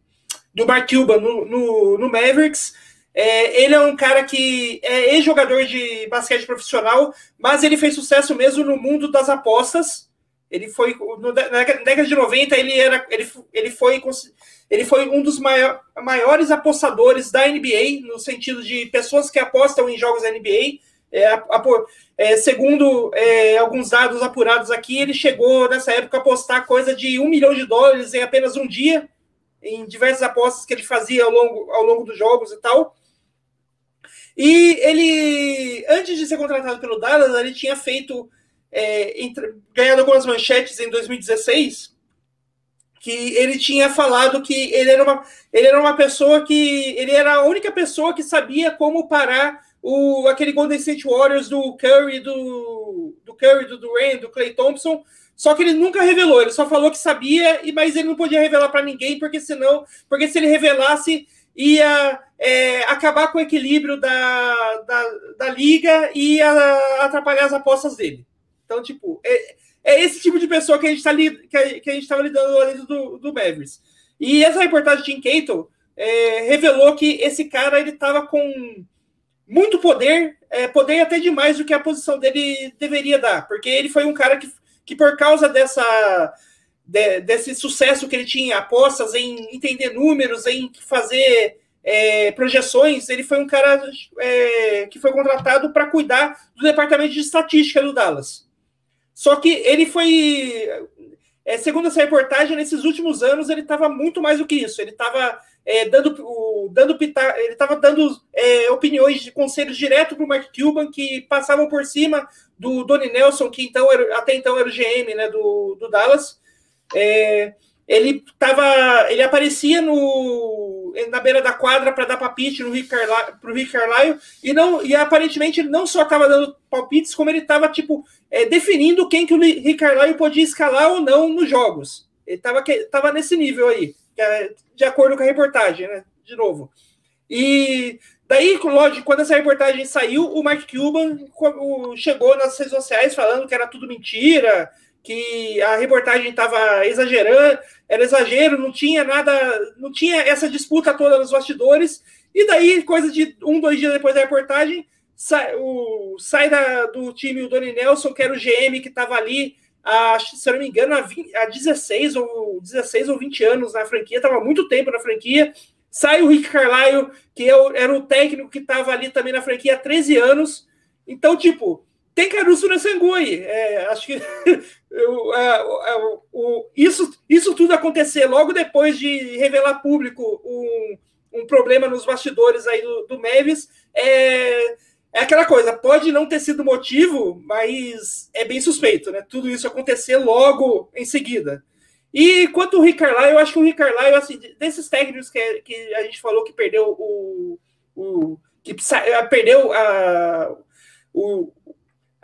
do Mark Cuban no, no, no Mavericks. É, ele é um cara que é ex-jogador de basquete profissional, mas ele fez sucesso mesmo no mundo das apostas. Ele foi no, na década de 90, ele era ele, ele foi ele foi um dos maior, maiores apostadores da NBA, no sentido de pessoas que apostam em jogos da NBA. É, é, segundo é, alguns dados apurados aqui, ele chegou nessa época a apostar coisa de um milhão de dólares em apenas um dia, em diversas apostas que ele fazia ao longo, ao longo dos jogos e tal. E ele, antes de ser contratado pelo Dallas, ele tinha feito, é, entre, ganhado algumas manchetes em 2016, que ele tinha falado que ele era uma, ele era uma pessoa que ele era a única pessoa que sabia como parar o, aquele Golden State Warriors do Curry, do, do Curry, do Durant, do Clay Thompson, só que ele nunca revelou, ele só falou que sabia, mas ele não podia revelar para ninguém, porque senão, porque se ele revelasse, ia é, acabar com o equilíbrio da, da, da, liga e ia atrapalhar as apostas dele. Então, tipo, é, é esse tipo de pessoa que a gente está que que a gente estava lidando dentro do, do Mavericks. E essa reportagem de Tim Cato é, revelou que esse cara ele estava com muito poder, é, poder até demais do que a posição dele deveria dar, porque ele foi um cara que, que por causa dessa de, desse sucesso que ele tinha, apostas em entender números, em fazer é, projeções, ele foi um cara é, que foi contratado para cuidar do departamento de estatística do Dallas. Só que ele foi, é, segundo essa reportagem, nesses últimos anos ele estava muito mais do que isso. Ele estava é, dando, o, dando ele estava dando é, opiniões de conselhos direto para o Mark Cuban que passavam por cima do Donnie Nelson, que então era, até então era o GM né, do, do Dallas. É, ele tava, ele aparecia no, na beira da quadra para dar palpite no Rick pro Rick Carlisle e não e aparentemente ele não só estava dando palpites, como ele estava tipo é, definindo quem que o Rick Carlisle podia escalar ou não nos jogos. Ele estava tava nesse nível aí, é, de acordo com a reportagem, né? De novo. E daí, lógico, quando essa reportagem saiu, o Mark Cuban chegou nas redes sociais falando que era tudo mentira, que a reportagem estava exagerando, era exagero, não tinha nada, não tinha essa disputa toda nos bastidores, e daí, coisa de um, dois dias depois da reportagem, sai, o, sai da, do time o Doni Nelson, que era o GM que estava ali, a, se eu não me engano, há, 20, há 16, ou, 16 ou 20 anos na franquia, estava muito tempo na franquia, sai o Rick Carlisle, que eu, era o técnico que estava ali também na franquia há 13 anos, então, tipo, tem caroço nesse angu aí. É, acho que eu, é, é, o, isso, isso tudo acontecer logo depois de revelar público um, um problema nos bastidores aí do, do Mavis é, é aquela coisa, pode não ter sido motivo, mas é bem suspeito, né? Tudo isso acontecer logo em seguida. E quanto o Rick Carlisle, eu acho que o Rick Carlisle, assim, desses técnicos que, que a gente falou que perdeu o. o que perdeu a, o,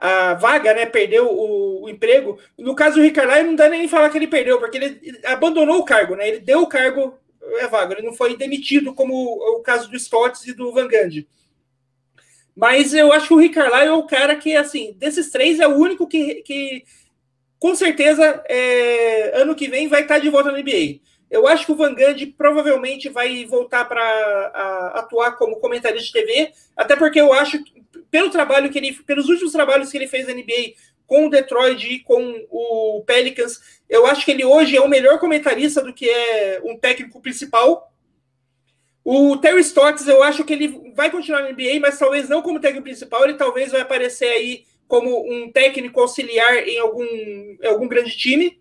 a vaga, né? Perdeu o, o, emprego. No caso do Ricardo, não dá nem falar que ele perdeu, porque ele abandonou o cargo, né? Ele deu o cargo é vaga, ele não foi demitido, como o, caso do Stotts e do Van Gundy. Mas eu acho que o Ricardo é o cara que, assim, desses três é o único que, que com certeza, é, ano que vem vai estar de volta na NBA. Eu acho que o Van Gundy provavelmente vai voltar para atuar como comentarista de TV, até porque eu acho, pelo trabalho que ele, pelos últimos trabalhos que ele fez na NBA com o Detroit e com o Pelicans, eu acho que ele hoje é o melhor comentarista do que é um técnico principal. O Terry Stotts, eu acho que ele vai continuar na NBA, mas talvez não como técnico principal, ele talvez vai aparecer aí como um técnico auxiliar em algum, em algum grande time.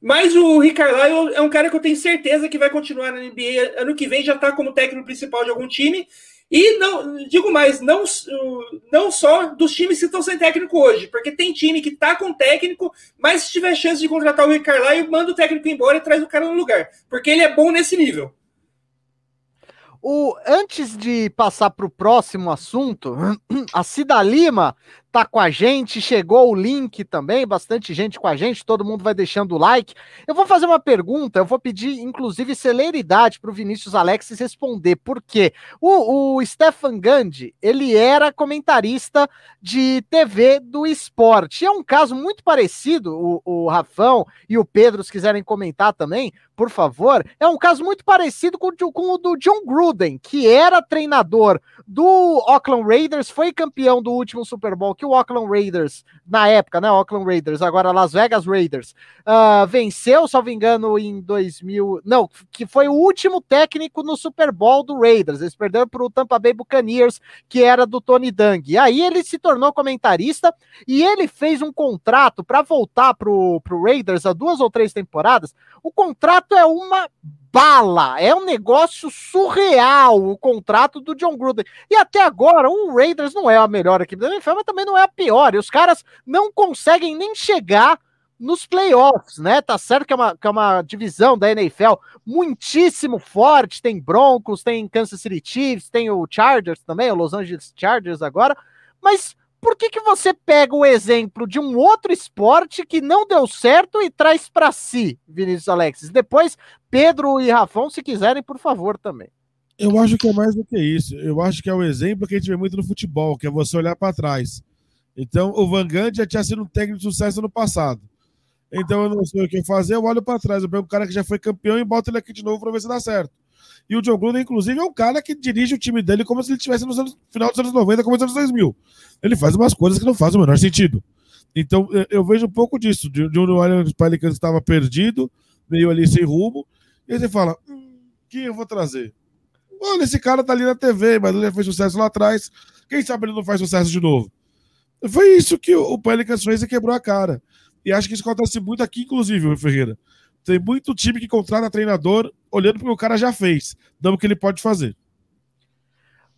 Mas o Rick é um cara que eu tenho certeza que vai continuar na NBA ano que vem, já está como técnico principal de algum time. E não digo mais, não, não só dos times que estão sem técnico hoje, porque tem time que está com técnico, mas se tiver chance de contratar o Rick Carlisle, manda o técnico embora e traz o cara no lugar, porque ele é bom nesse nível. O, antes de passar para o próximo assunto, a Cida Lima tá com a gente, chegou o link também, bastante gente com a gente, todo mundo vai deixando o like. Eu vou fazer uma pergunta, eu vou pedir, inclusive, celeridade para o Vinícius Alexis responder, porque o, o Stefan Gandhi, ele era comentarista de TV do esporte. É um caso muito parecido, o, o Rafão e o Pedro, se quiserem comentar também, por favor, é um caso muito parecido com, com o do John Gruden, que era treinador do Oakland Raiders, foi campeão do último Super Bowl que o Oakland Raiders, na época, né? Oakland Raiders, agora Las Vegas Raiders, uh, venceu, salvo engano, em 2000. Não, que foi o último técnico no Super Bowl do Raiders. Eles perderam para o Tampa Bay Buccaneers, que era do Tony Dung. E aí ele se tornou comentarista e ele fez um contrato para voltar para o Raiders há duas ou três temporadas. O contrato é uma bala. É um negócio surreal o contrato do John Gruden. E até agora, o Raiders não é a melhor equipe da NFL, mas também não é a pior. E os caras não conseguem nem chegar nos playoffs, né? Tá certo que é, uma, que é uma divisão da NFL muitíssimo forte. Tem Broncos, tem Kansas City Chiefs, tem o Chargers também, o Los Angeles Chargers agora. Mas por que, que você pega o exemplo de um outro esporte que não deu certo e traz para si, Vinícius Alexis? Depois, Pedro e Rafão, se quiserem, por favor, também. Eu acho que é mais do que isso. Eu acho que é o exemplo que a gente vê muito no futebol, que é você olhar para trás. Então, o Van já tinha sido um técnico de sucesso no passado. Então, eu não sei o que fazer, eu olho para trás. Eu pego um cara que já foi campeão e boto ele aqui de novo para ver se dá certo. E o John Gruden, inclusive, é um cara que dirige o time dele como se ele estivesse no final dos anos 90, como nos anos 2000. Ele faz umas coisas que não fazem o menor sentido. Então, eu vejo um pouco disso. De, de um Orleans Pelicans estava perdido, meio ali sem rumo, e você fala, hum, quem eu vou trazer? Olha, esse cara tá ali na TV, mas ele já fez sucesso lá atrás. Quem sabe ele não faz sucesso de novo? Foi isso que o Pelicans fez e quebrou a cara. E acho que isso acontece muito aqui, inclusive, Ferreira. Tem muito time que contrata treinador olhando para o que o cara já fez, dando o que ele pode fazer.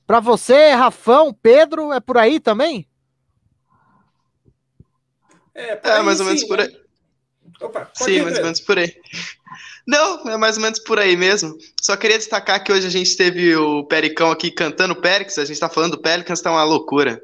Para você, Rafão, Pedro, é por aí também? É, é mais ou menos sim, por aí. Opa, sim, mais ou menos por aí. Não, é mais ou menos por aí mesmo. Só queria destacar que hoje a gente teve o Pericão aqui cantando Périx, a gente tá falando do Pelicans, tá uma loucura.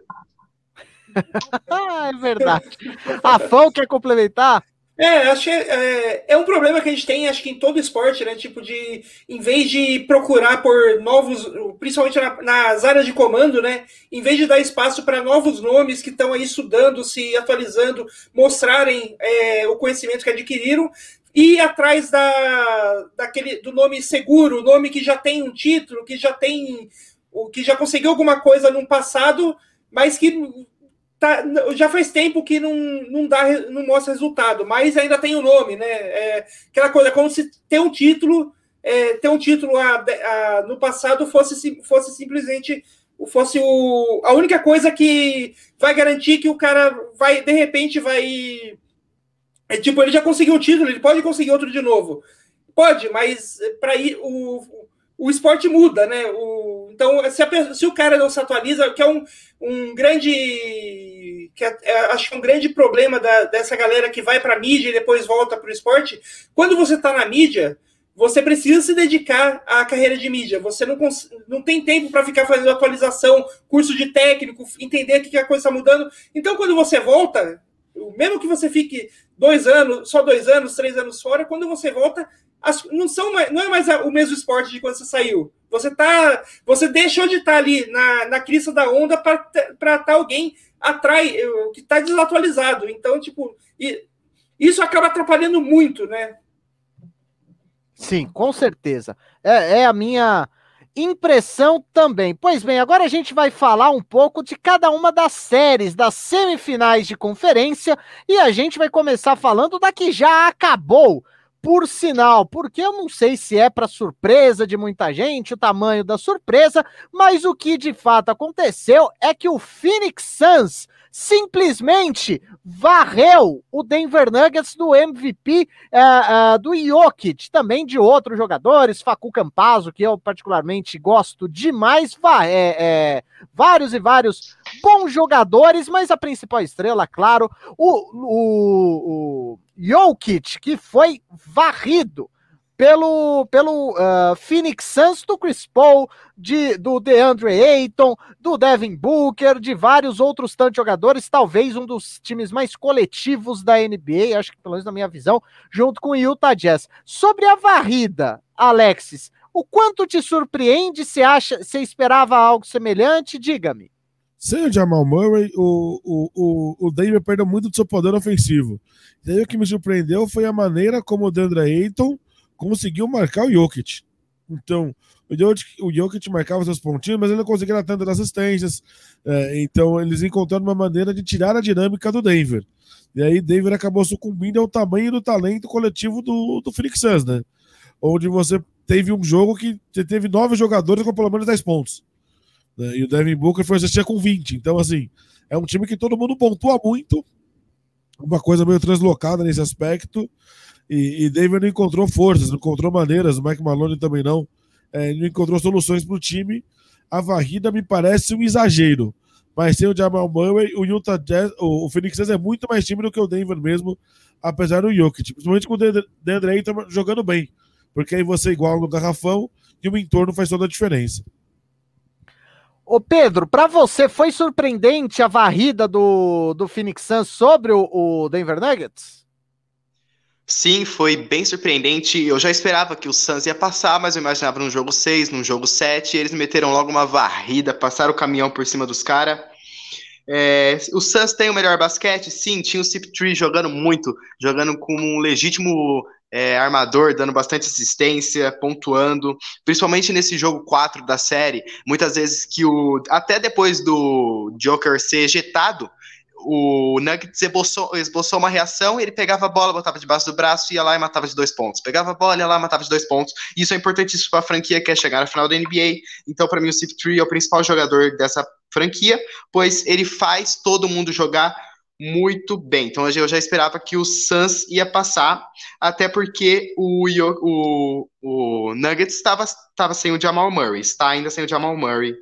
é verdade. Rafão quer complementar? É, acho que é, é, um problema que a gente tem, acho que em todo esporte, né? Tipo, de em vez de procurar por novos, principalmente na, nas áreas de comando, né? Em vez de dar espaço para novos nomes que estão aí estudando, se atualizando, mostrarem é, o conhecimento que adquiriram, e atrás da, daquele, do nome seguro, nome que já tem um título, que já tem. que já conseguiu alguma coisa no passado, mas que tá, já faz tempo que não, não dá, não mostra resultado, mas ainda tem o nome, né? É, aquela coisa, como se ter um título, é, ter um título a, a, no passado fosse, fosse simplesmente fosse o, a única coisa que vai garantir que o cara vai, de repente, vai. É, tipo, ele já conseguiu um título, ele pode conseguir outro de novo. Pode, mas para ir o, o esporte muda, né? O, então, se, a, se, o cara não se atualiza, que é um, um grande. que é, é, acho que é um grande problema da, dessa galera que vai para a mídia e depois volta para o esporte. Quando você está na mídia, você precisa se dedicar à carreira de mídia. Você não, não tem tempo para ficar fazendo atualização, curso de técnico, entender o que, que a coisa está mudando. Então, quando você volta, mesmo que você fique dois anos, só dois anos, três anos fora, quando você volta, as, não, são, não é mais o mesmo esporte de quando você saiu. Você tá, você deixou de estar tá ali na, na crista da onda para estar tá alguém atrás que está desatualizado. Então, tipo, isso acaba atrapalhando muito, né? Sim, com certeza. É, é a minha impressão também. Pois bem, agora a gente vai falar um pouco de cada uma das séries, das semifinais de conferência, e a gente vai começar falando da que já acabou por sinal, porque eu não sei se é para surpresa de muita gente, o tamanho da surpresa, mas o que de fato aconteceu é que o Phoenix Suns simplesmente varreu o Denver Nuggets do MVP uh, uh, do Jokic, também de outros jogadores, Facu Campazzo, que eu particularmente gosto demais, é, é, vários e vários bons jogadores, mas a principal estrela, claro, o, o, o Jokic, que foi varrido pelo, pelo uh, Phoenix Suns do Chris Paul, de, do DeAndre Ayton, do Devin Booker, de vários outros tantos jogadores, talvez um dos times mais coletivos da NBA, acho que pelo menos na minha visão, junto com o Utah Jazz. Sobre a varrida, Alexis, o quanto te surpreende? Você acha, você esperava algo semelhante? Diga-me. Sem o Jamal Murray, o, o, o, Denver perdeu muito do seu poder ofensivo. E aí o que me surpreendeu foi a maneira como o DeAndre Ayton conseguiu marcar o Jokic. Então, o Jokic, o Jokic marcava seus pontinhos, mas ele não conseguia tantas assistências. É, então, eles encontraram uma maneira de tirar a dinâmica do Denver. E aí, Denver acabou sucumbindo ao tamanho do talento coletivo do, do Phoenix Suns, né? Onde você teve um jogo que teve nove jogadores com pelo menos 10 pontos. Né? E o Devin Booker foi assistir com 20. Então, assim, é um time que todo mundo pontua muito. Uma coisa meio translocada nesse aspecto. E, e Denver não encontrou forças, não encontrou maneiras, o Mike Maloney também não, é, não encontrou soluções para o time. A varrida me parece um exagero. Mas sem o Jamal Murray, o Utah Jazz, o, Phoenix Suns é muito mais time do que o Denver mesmo, apesar do Jokic. Principalmente com o Deandre Ayton jogando bem. Porque aí você iguala no garrafão e o entorno faz toda a diferença. Ô Pedro, para você foi surpreendente a varrida do, do Phoenix Suns sobre o, o Denver Nuggets? Sim, foi bem surpreendente. Eu já esperava que o Suns ia passar, mas eu imaginava num jogo 6, num jogo 7. Eles meteram logo uma varrida, passaram o caminhão por cima dos caras. É, o Suns tem o melhor basquete? Sim, tinha o CP3 jogando muito, jogando como um legítimo é, armador, dando bastante assistência, pontuando, principalmente nesse jogo 4 da série. Muitas vezes que o. Até depois do Joker ser ejetado, o Nuggets esboçou, esboçou uma reação, ele pegava a bola, botava debaixo do braço, ia lá e matava de dois pontos. Pegava a bola, ia lá matava de dois pontos. Isso é importantíssimo para a franquia que quer chegar na final da NBA. Então, para mim, o CP3 é o principal jogador dessa franquia, pois ele faz todo mundo jogar muito bem. Então eu já esperava que o Suns ia passar, até porque o, o, o Nuggets estava sem o Jamal Murray, está ainda sem o Jamal Murray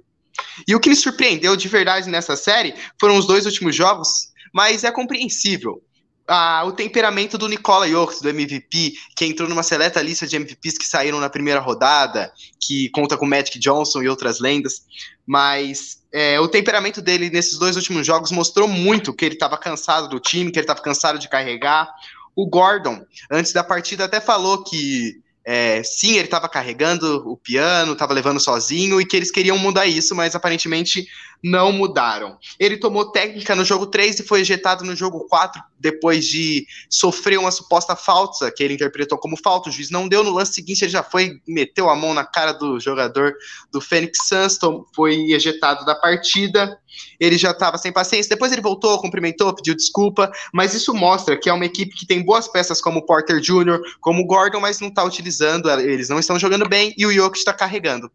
e o que me surpreendeu de verdade nessa série foram os dois últimos jogos, mas é compreensível. Ah, o temperamento do Nikola Jokic, do MVP, que entrou numa seleta lista de MVPs que saíram na primeira rodada, que conta com Magic Johnson e outras lendas, mas é, o temperamento dele nesses dois últimos jogos mostrou muito que ele estava cansado do time, que ele estava cansado de carregar. O Gordon, antes da partida, até falou que é, sim, ele estava carregando o piano, estava levando sozinho e que eles queriam mudar isso, mas aparentemente não mudaram. Ele tomou técnica no jogo 3 e foi ejetado no jogo 4 depois de sofrer uma suposta falta que ele interpretou como falta. O juiz não deu. No lance seguinte, ele já foi, meteu a mão na cara do jogador do Phoenix Suns, foi ejetado da partida. Ele já estava sem paciência. Depois ele voltou, cumprimentou, pediu desculpa. Mas isso mostra que é uma equipe que tem boas peças como o Porter Jr., como o Gordon, mas não está utilizando. Eles não estão jogando bem e o Jokic está carregando.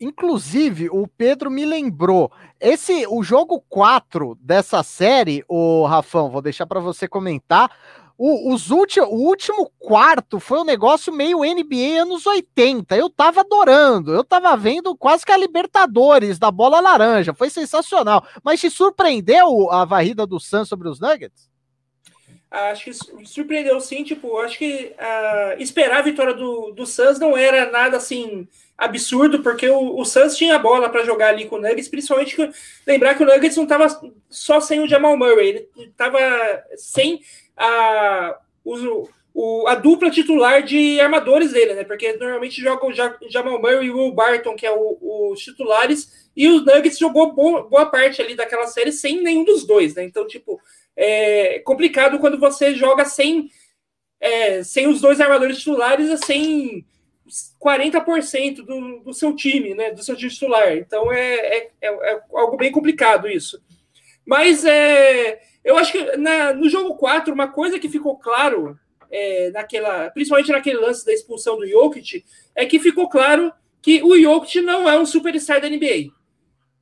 Inclusive, o Pedro me lembrou. Esse, o jogo 4 dessa série, o Rafão, vou deixar para você comentar. O, os ulti, o último quarto foi um negócio meio NBA anos 80. Eu tava adorando. Eu tava vendo quase que a Libertadores da bola laranja. Foi sensacional. Mas te surpreendeu a varrida do Suns sobre os Nuggets? Acho que surpreendeu sim. Tipo, acho que uh, esperar a vitória do, do Suns não era nada assim absurdo, porque o, o Suns tinha a bola para jogar ali com o Nuggets, principalmente que, lembrar que o Nuggets não estava só sem o Jamal Murray, ele estava sem a, o, o, a dupla titular de armadores dele, né? Porque normalmente jogam o Jamal Murray e o Will Barton, que é o, os titulares, e os Nuggets jogou boa, boa parte ali daquela série sem nenhum dos dois, né? Então, tipo, é complicado quando você joga sem, é, sem os dois armadores titulares, sem 40% do, do seu time, né? Do seu titular. Então é, é, é, é algo bem complicado isso. Mas é, eu acho que na, no jogo 4, uma coisa que ficou claro é, naquela, principalmente naquele lance da expulsão do Jokic, é que ficou claro que o Jokic não é um superstar da NBA.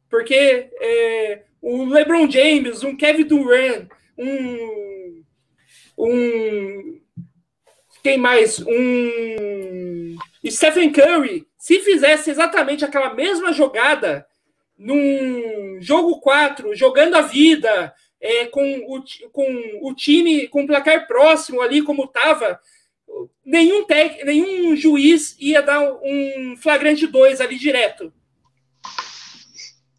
Porque é, o LeBron James, um Kevin Durant, um, um quem mais? Um Stephen Curry, se fizesse exatamente aquela mesma jogada num jogo 4, jogando a vida, é, com, o, com o time com o placar próximo ali, como estava, nenhum, nenhum juiz ia dar um flagrante 2 ali direto.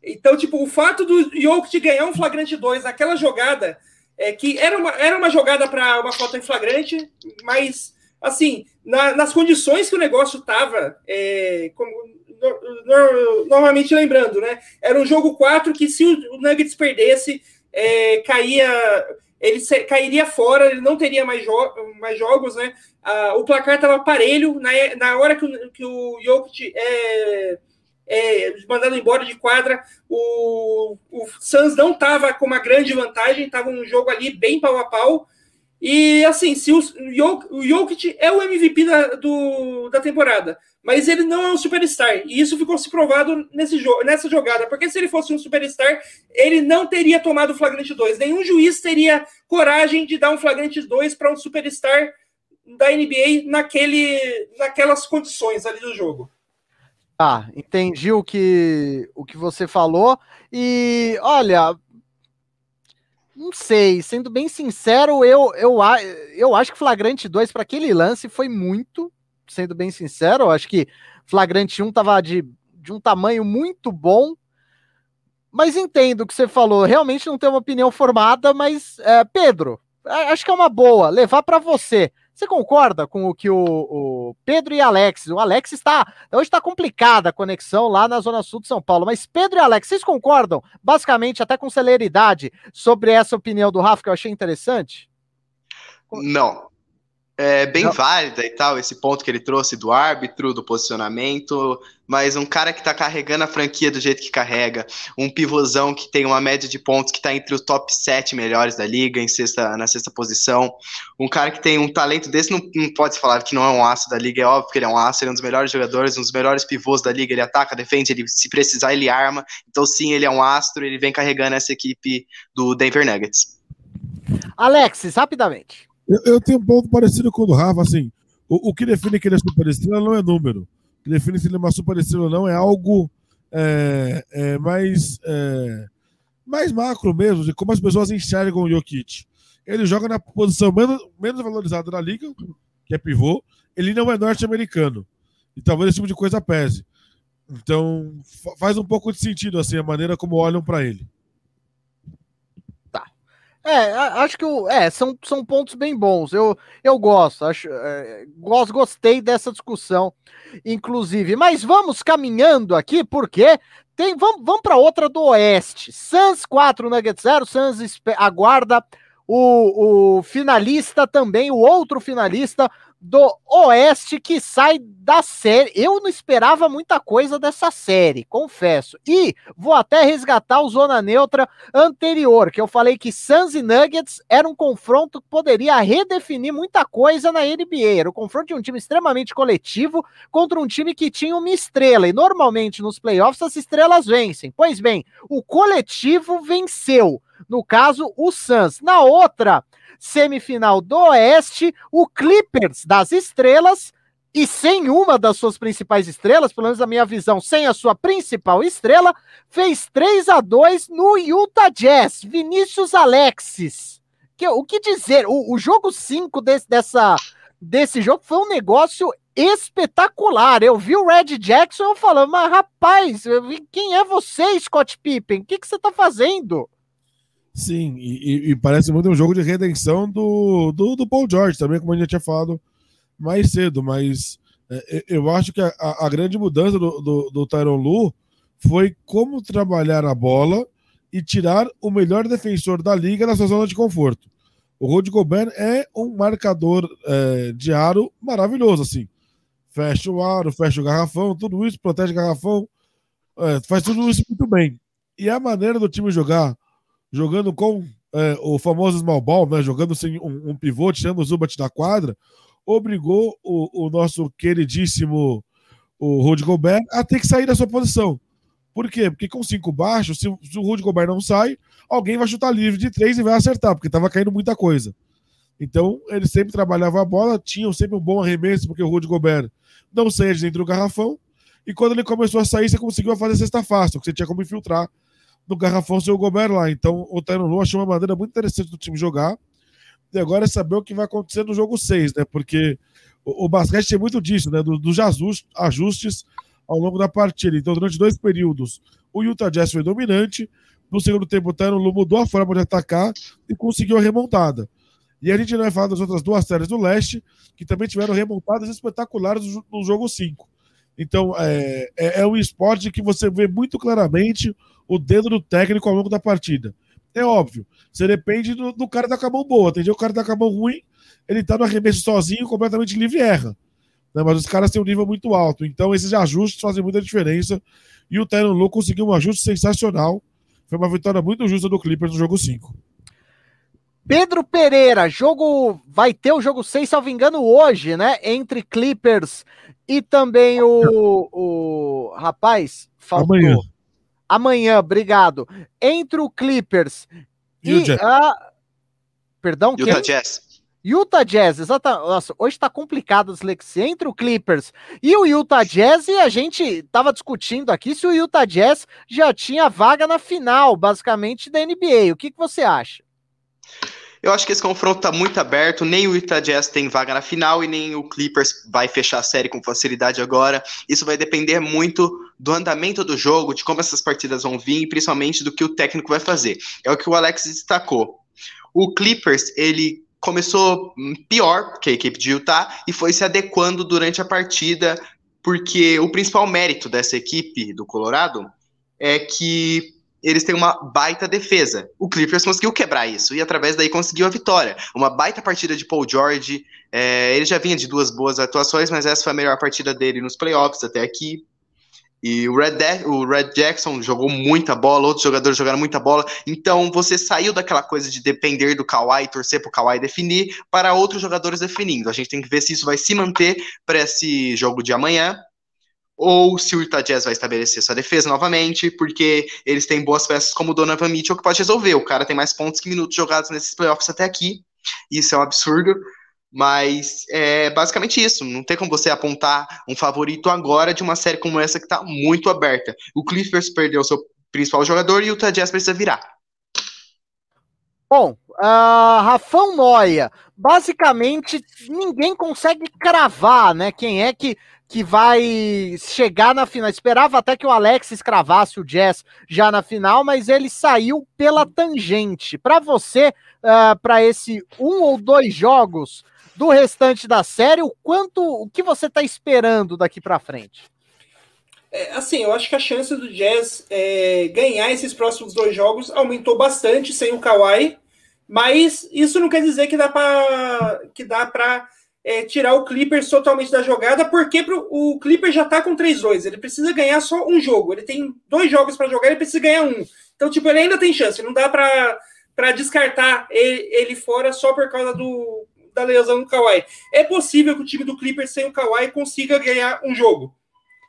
Então, tipo, o fato do Jokic ganhar um flagrante 2 naquela jogada, é que era uma, era uma jogada para uma falta em flagrante, mas, assim, na, nas condições que o negócio estava, é, no, no, novamente lembrando, né? Era um jogo 4 que se o Nuggets perdesse, é, caía, ele se, cairia fora, ele não teria mais, jo mais jogos, né? Ah, o placar estava parelho, na, na hora que o, que o Jokic é é, mandado embora de quadra. O, o Suns não estava com uma grande vantagem, estava um jogo ali bem pau a pau. E assim, se o, o Jokic é o MVP da, do, da temporada, mas ele não é um superstar. E isso ficou se provado nesse jogo, nessa jogada. Porque se ele fosse um superstar, ele não teria tomado o flagrante 2. Nenhum juiz teria coragem de dar um flagrante 2 para um superstar da NBA naquele, naquelas condições ali do jogo. Ah, entendi o que, o que você falou. E olha, não sei, sendo bem sincero, eu, eu, eu acho que Flagrante 2 para aquele lance foi muito, sendo bem sincero, eu acho que Flagrante 1 tava de, de um tamanho muito bom. Mas entendo o que você falou, realmente não tenho uma opinião formada, mas é, Pedro, acho que é uma boa levar para você. Você concorda com o que o, o Pedro e Alex? O Alex está. Hoje está complicada a conexão lá na Zona Sul de São Paulo, mas Pedro e Alex, vocês concordam, basicamente, até com celeridade, sobre essa opinião do Rafa que eu achei interessante? Não é bem Não. válida e tal, esse ponto que ele trouxe do árbitro, do posicionamento, mas um cara que tá carregando a franquia do jeito que carrega, um pivôzão que tem uma média de pontos que tá entre os top 7 melhores da liga, em sexta, na sexta posição, um cara que tem um talento desse, não, não pode falar que não é um aço da liga, é óbvio que ele é um aço, ele é um dos melhores jogadores, um dos melhores pivôs da liga, ele ataca, defende, ele se precisar ele arma, então sim, ele é um astro, ele vem carregando essa equipe do Denver Nuggets. Alexis, rapidamente. Eu, eu, tenho um ponto parecido com o do Rafa, assim. O, o que define que ele é superestrela não é número. O que define se ele é uma superestrela ou não é algo é, é, mais, é, mais macro mesmo, de como as pessoas enxergam o Jokic. Ele joga na posição menos, menos valorizada da liga, que é pivô. Ele não é norte-americano. E talvez esse tipo de coisa pese. Então, faz um pouco de sentido assim a maneira como olham para ele. É, acho que é, são, são pontos bem bons. Eu, eu gosto, acho, é, gosto, gostei dessa discussão, inclusive. Mas vamos caminhando aqui, porque tem, vamos, vamos para outra do Oeste. Suns 4, Nuggets 0. Suns aguarda o, o finalista também, o outro finalista, do Oeste que sai da série. Eu não esperava muita coisa dessa série, confesso. E vou até resgatar o Zona Neutra anterior, que eu falei que Suns e Nuggets era um confronto que poderia redefinir muita coisa na NBA. Era o confronto de um time extremamente coletivo contra um time que tinha uma estrela. E normalmente nos playoffs as estrelas vencem. Pois bem, o coletivo venceu. No caso, o Suns. Na outra, semifinal do Oeste, o Clippers das estrelas e sem uma das suas principais estrelas, pelo menos a minha visão, sem a sua principal estrela, fez 3 a 2 no Utah Jazz. Vinícius Alexis. Que, o que dizer? O, o jogo 5 desse, dessa, desse jogo foi um negócio espetacular. Eu vi o Red Jackson falando, mas rapaz, quem é você, Scott Pippen? O que, que você tá fazendo? Sim, e, e, parece muito um jogo de redenção do, do, do, Paul George também, como a gente já tinha falado mais cedo, mas é, eu acho que a, a grande mudança do, do, do Tyron Lu foi como trabalhar a bola e tirar o melhor defensor da liga da sua zona de conforto. O Rudy Gobert é um marcador é, de aro maravilhoso, assim. Fecha o aro, fecha o garrafão, tudo isso, protege o garrafão, é, faz tudo isso muito bem. E a maneira do time jogar jogando com é, o famoso small ball, né, jogando sem um, um pivô, tirando o Zubat da quadra, obrigou o, o nosso queridíssimo o Rudy Gobert a ter que sair da sua posição. Por quê? Porque com cinco baixos, se, se o Rudy Gobert não sai, alguém vai chutar livre de três e vai acertar, porque estava caindo muita coisa. Então, ele sempre trabalhava a bola, tinha sempre um bom arremesso, porque o Rudy Gobert não saía de dentro do garrafão. E quando ele começou a sair, você conseguiu fazer cesta fácil, que você tinha como infiltrar no garrafão seu Gobert lá. Então, o Tyron Lu achou uma maneira muito interessante do time jogar. E agora é saber o que vai acontecer no jogo 6, né? Porque o, o basquete tem muito disso, né? Dos do ajustes ao longo da partida. Então, durante dois períodos, o Utah Jazz foi dominante. No segundo tempo, o Tyron Lu mudou a forma de atacar e conseguiu a remontada. E a gente não vai falar das outras duas séries do leste, que também tiveram remontadas espetaculares no jogo 5. Então, é, é, é, um esporte que você vê muito claramente o dedo do técnico ao longo da partida. É óbvio, você depende do, do cara da mão boa. Tem dia o cara da mão ruim, ele tá no arremesso sozinho, completamente livre e erra. Né? Mas os caras têm um nível muito alto. Então, esses ajustes fazem muita diferença. E o Tyron Lu conseguiu um ajuste sensacional. Foi uma vitória muito justa do Clippers no jogo 5. Pedro Pereira, jogo vai ter o jogo 6, salvo engano, hoje, né? Entre Clippers e também o, o rapaz, faltou. Amanhã. Amanhã, obrigado. Entre o Clippers e, e a Perdão, Utah quem? Jazz. Utah Jazz, exatamente. Nossa, hoje tá complicado a dislexia entre o Clippers e o Utah Jazz, e a gente tava discutindo aqui se o Utah Jazz já tinha vaga na final, basicamente, da NBA. O que, que você acha? Eu acho que esse confronto tá muito aberto, nem o Utah Jazz tem vaga na final e nem o Clippers vai fechar a série com facilidade agora. Isso vai depender muito do andamento do jogo, de como essas partidas vão vir e principalmente do que o técnico vai fazer. É o que o Alex destacou. O Clippers, ele começou pior que a equipe de Utah e foi se adequando durante a partida, porque o principal mérito dessa equipe do Colorado é que eles têm uma baita defesa. O Clippers conseguiu quebrar isso e através daí conseguiu a vitória. Uma baita partida de Paul George. É, ele já vinha de duas boas atuações, mas essa foi a melhor partida dele nos playoffs até aqui. E o Red, De o Red Jackson jogou muita bola, outros jogadores jogaram muita bola. Então você saiu daquela coisa de depender do Kawhi, torcer para o Kawhi definir, para outros jogadores definindo. A gente tem que ver se isso vai se manter para esse jogo de amanhã ou se o Utah Jazz vai estabelecer sua defesa novamente, porque eles têm boas peças como o Donovan Mitchell que pode resolver. O cara tem mais pontos que minutos jogados nesses playoffs até aqui. Isso é um absurdo. Mas é basicamente isso. Não tem como você apontar um favorito agora de uma série como essa que está muito aberta. O Clippers perdeu seu principal jogador e o Utah Jazz precisa virar. Bom, uh, Rafão Noia, basicamente ninguém consegue cravar, né? Quem é que que vai chegar na final. Esperava até que o Alex escravasse o Jazz já na final, mas ele saiu pela tangente. Para você, uh, ah, para esse um ou dois jogos do restante da série, o quanto, o que você está esperando daqui para frente? É, assim, eu acho que a chance do Jazz é, ganhar esses próximos dois jogos aumentou bastante sem o Kawhi, mas isso não quer dizer que dá para que dá para é, tirar o Clippers totalmente da jogada, porque pro, o Clippers já tá com 3-2. Ele precisa ganhar só um jogo. Ele tem dois jogos para jogar, ele precisa ganhar um. Então, tipo, ele ainda tem chance. Não dá para descartar ele, ele, fora só por causa do, da lesão do Kawhi. É possível que o time do Clippers sem o Kawhi consiga ganhar um jogo.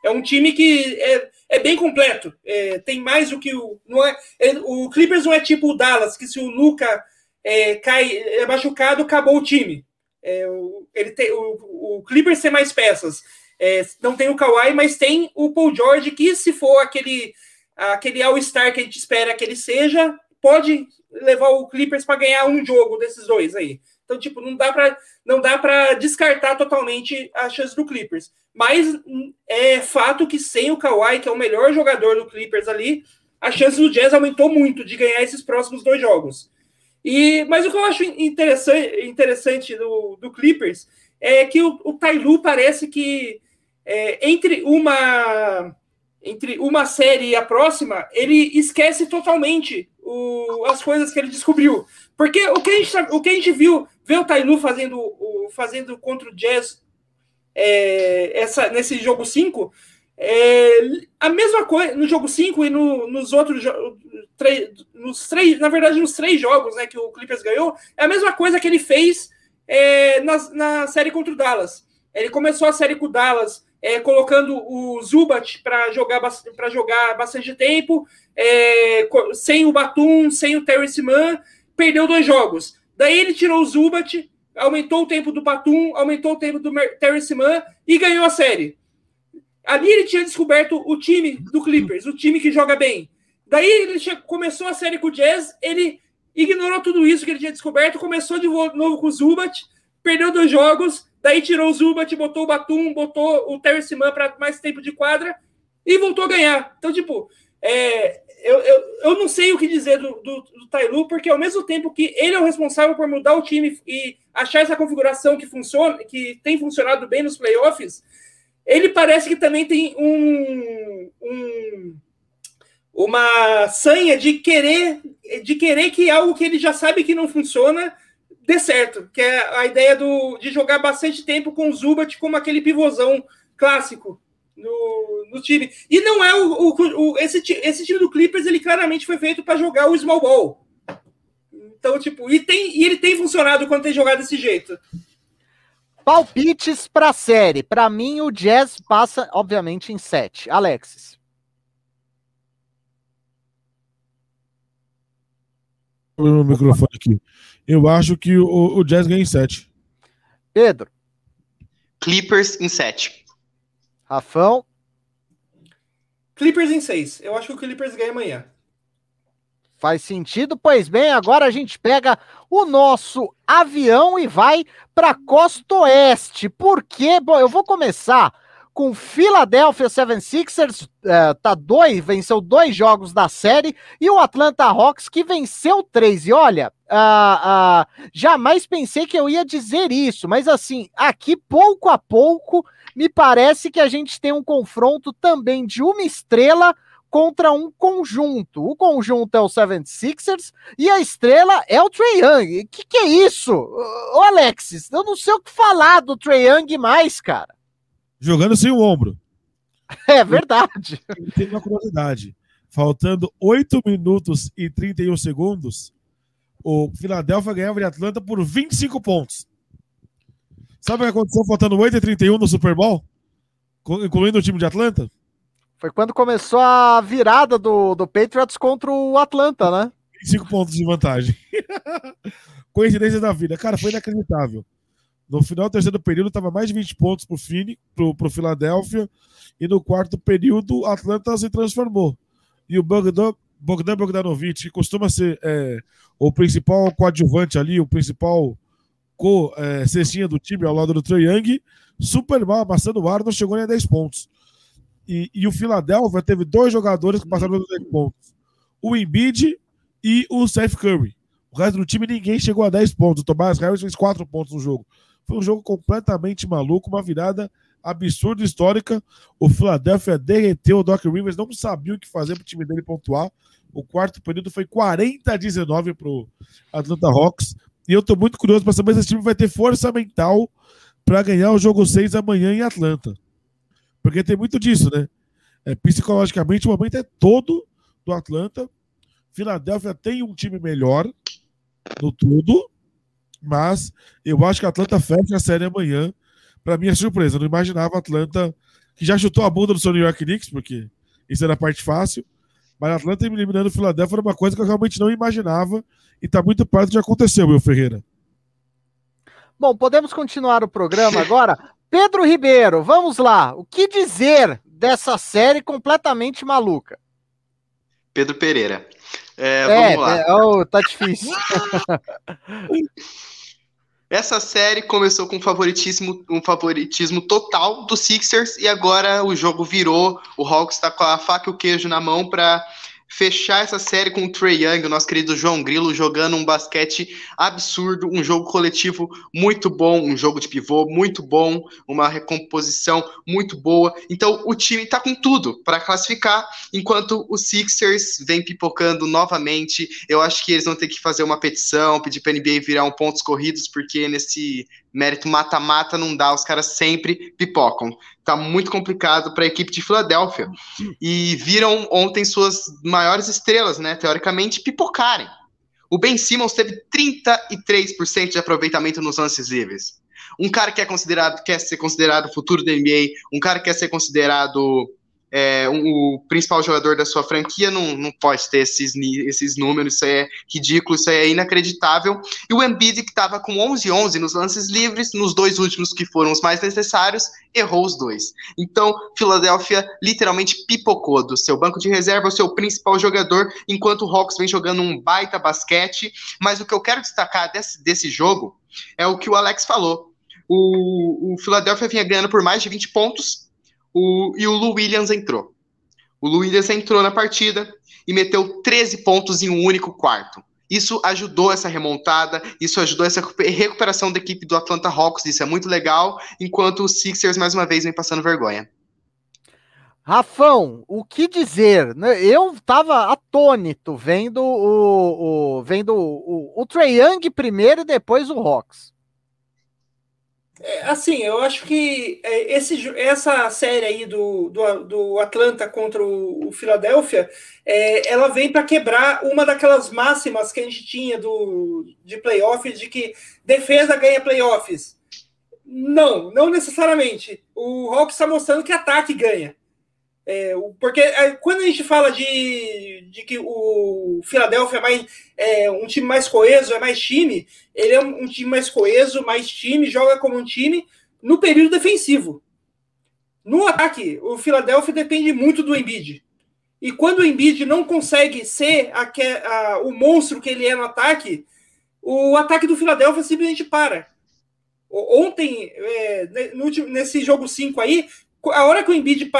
É um time que é, é bem completo. É, tem mais do que o. Não é, é, o Clippers não é tipo o Dallas, que se o Luca é, cai é machucado, acabou o time. É, ele tem, o, o Clippers tem mais peças. É, não tem o Kawhi, mas tem o Paul George, que se for aquele, aquele All-Star que a gente espera que ele seja, pode levar o Clippers para ganhar um jogo desses dois aí. Então, tipo, não dá para não dá para descartar totalmente a chance do Clippers. Mas é fato que sem o Kawhi, que é o melhor jogador do Clippers ali, a chance do Jazz aumentou muito de ganhar esses próximos dois jogos. E, mas o que eu acho interessante, interessante do, do Clippers é que o, o Tailu parece que é, entre uma entre uma série e a próxima, ele esquece totalmente o, as coisas que ele descobriu. Porque o que a gente, o que a gente viu, ver o Tailu fazendo, o, fazendo contra o Jazz é, essa, nesse jogo 5, É, a mesma coisa no jogo 5 e no, nos outros nos três, na verdade, nos três jogos né, que o Clippers ganhou, é a mesma coisa que ele fez é, na, na série contra o Dallas. Ele começou a série com o Dallas é, colocando o Zubat para jogar, para jogar bastante tempo, é, sem o Batum, sem o Terrence Mann, perdeu dois jogos. Daí ele tirou o Zubat, aumentou o tempo do Batum, aumentou o tempo do Terrence Mann e ganhou a série. Ali ele tinha descoberto o time do Clippers, o time que joga bem. Daí ele começou a série com o Jazz, ele ignorou tudo isso que ele tinha descoberto, começou de novo com o Zubat, perdeu dois jogos, daí tirou o Zubat, botou o Batum, botou o Terry Mann para mais tempo de quadra e voltou a ganhar. Então, tipo, é, eu, eu, eu não sei o que dizer do, do, do Tailu, porque ao mesmo tempo que ele é o responsável por mudar o time e achar essa configuração que funciona, que tem funcionado bem nos playoffs, ele parece que também tem um, um uma sanha de querer de querer que algo que ele já sabe que não funciona dê certo, que é a ideia do, de jogar bastante tempo com o Zubat como aquele pivôzão clássico no, no time. E não é o, o, o, esse, esse time do Clippers, ele claramente foi feito para jogar o small ball. Então, tipo, e, tem, e ele tem funcionado quando tem jogado desse jeito. Palpites para a série. Para mim, o Jazz passa, obviamente, em 7. Alexis. no microfone aqui. Eu acho que o, o Jazz ganha em 7. Pedro. Clippers em 7. Rafão. Clippers em 6. Eu acho que o Clippers ganha amanhã. Faz sentido? Pois bem, agora a gente pega o nosso avião e vai para Costa Oeste. Por quê? Bom, eu vou começar com Philadelphia 76ers, é, tá dois, venceu dois jogos da série, e o Atlanta Hawks que venceu três. E olha, uh, uh, jamais pensei que eu ia dizer isso, mas assim, aqui pouco a pouco me parece que a gente tem um confronto também de uma estrela contra um conjunto. O conjunto é o 76ers e a estrela é o Trey Young. Que, que é isso? Ô Alexis, eu não sei o que falar do Trey Young mais, cara jogando sem o ombro. É verdade. E tem uma curiosidade. Faltando 8 minutos e 31 segundos, o Philadelphia ganhava de Atlanta por 25 pontos. Sabe o que aconteceu faltando 8 e 31 no Super Bowl? Incluindo o time de Atlanta? Foi quando começou a virada do, do Patriots contra o Atlanta, né? 25 pontos de vantagem. Coincidência da vida. Cara, foi inacreditável. No final do terceiro período, estava mais de 20 pontos para o Fini, pro, Philadelphia. E no quarto período, o Atlanta se transformou. E o Bogdan, Bogdan Bogdanovic, que costuma ser é, o principal coadjuvante ali, o principal co-cestinha é, do time ao lado do Trae Young, super mal, amassando o ar, não chegou nem a 10 pontos. E, e o Philadelphia teve dois jogadores que passaram dos 10 pontos. O Embiid e o Seth Curry. O resto do time ninguém chegou a 10 pontos. O Tobias Harris fez 4 pontos no jogo. Foi um jogo completamente maluco, uma virada absurda histórica. O Philadelphia derreteu o Doc Rivers, não sabia o que fazer para o time dele pontuar. O quarto período foi 40 a 19 para o Atlanta Hawks. E eu estou muito curioso para saber se esse time vai ter força mental para ganhar o jogo 6 amanhã em Atlanta. Porque tem muito disso, né? É, psicologicamente, o momento é todo do Atlanta. Filadélfia tem um time melhor no tudo. Mas eu acho que a Atlanta fecha a série amanhã. Para minha surpresa, eu não imaginava a Atlanta, que já chutou a bunda do seu New York Knicks, porque isso era a parte fácil. Mas a Atlanta eliminando o Philadelphia era uma coisa que eu realmente não imaginava. E está muito perto de acontecer, Will Ferreira. Bom, podemos continuar o programa agora. Pedro Ribeiro, vamos lá. O que dizer dessa série completamente maluca? Pedro Pereira. É, é vamos lá. É, oh, tá difícil. Essa série começou com um favoritismo, um favoritismo total do Sixers e agora o jogo virou. O Hawks está com a faca e o queijo na mão para fechar essa série com o Trey Young, o nosso querido João Grilo, jogando um basquete absurdo, um jogo coletivo muito bom, um jogo de pivô muito bom, uma recomposição muito boa. Então o time está com tudo para classificar, enquanto os Sixers vem pipocando novamente. Eu acho que eles vão ter que fazer uma petição, pedir para a NBA virar um pontos corridos, porque nesse mérito mata-mata não dá, os caras sempre pipocam. Tá muito complicado para a equipe de Filadélfia. E viram ontem suas maiores estrelas, né, teoricamente, pipocarem. O Ben Simmons teve 33% de aproveitamento nos lances livres. Um cara que é considerado, quer ser considerado futuro da NBA, um cara que quer ser considerado é, um, o principal jogador da sua franquia não, não pode ter esses, esses números, isso é ridículo, isso é inacreditável. E o Embiid, que estava com 11-11 nos lances livres, nos dois últimos que foram os mais necessários, errou os dois. Então, Filadélfia literalmente pipocou do seu banco de reserva, o seu principal jogador, enquanto o Hawks vem jogando um baita basquete. Mas o que eu quero destacar desse, desse jogo é o que o Alex falou. O, o Philadelphia vinha ganhando por mais de 20 pontos, o, e o Lu Williams entrou. O Lu Williams entrou na partida e meteu 13 pontos em um único quarto. Isso ajudou essa remontada, isso ajudou essa recuperação da equipe do Atlanta Hawks, isso é muito legal, enquanto os Sixers mais uma vez vem passando vergonha. Rafão, o que dizer? Né? Eu estava atônito vendo o, o vendo o, o, o Trae Young primeiro e depois o Hawks. É, assim, eu acho que é, esse, essa série aí do, do, do Atlanta contra o, o Philadelphia, é, ela vem para quebrar uma daquelas máximas que a gente tinha do, de playoffs, de que defesa ganha playoffs. Não, não necessariamente. O Hawks está mostrando que ataque ganha. É, porque é, quando a gente fala de, de que o Philadelphia é mais, é um time mais coeso, é mais time, ele é um, um time mais coeso, mais time, joga como um time no período defensivo. No ataque, o Philadelphia depende muito do Embiid. E quando o Embiid não consegue ser a, a, o monstro que ele é no ataque, o ataque do Philadelphia simplesmente para. Ontem, é, nesse jogo 5 aí, a hora que o Embiid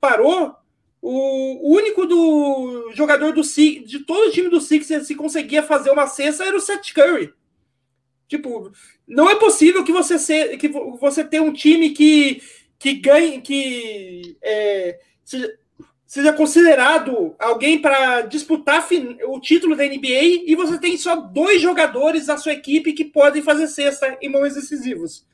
parou, o único do jogador do de todo o time do Sixers se conseguia fazer uma cesta era o Seth Curry. Tipo, não é possível que você ser, que você ter um time que que ganhe, que é, seja, seja considerado alguém para disputar o título da NBA e você tem só dois jogadores da sua equipe que podem fazer cesta em momentos decisivos.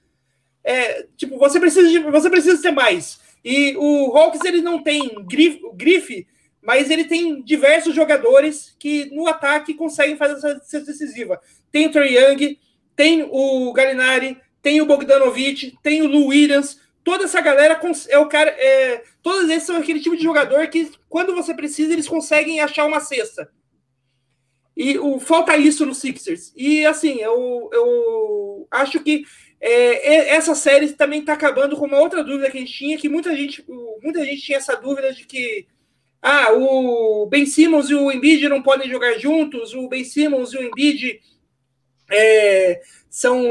É, tipo, você precisa, de, você precisa ter mais. E o Hawks ele não tem grife, grife, mas ele tem diversos jogadores que no ataque conseguem fazer essa cesta decisiva. Tem o Trey Young, tem o Galinari, tem o Bogdanovich, tem o Lou Williams. Toda essa galera é o cara. É, todos esses são aquele tipo de jogador que, quando você precisa, eles conseguem achar uma cesta. E o, falta isso no Sixers. E assim, eu, eu acho que é, essa série também está acabando com uma outra dúvida que a gente tinha, que muita gente, muita gente tinha essa dúvida de que ah, o Ben Simmons e o Embiid não podem jogar juntos, o Ben Simmons e o Embiid é, são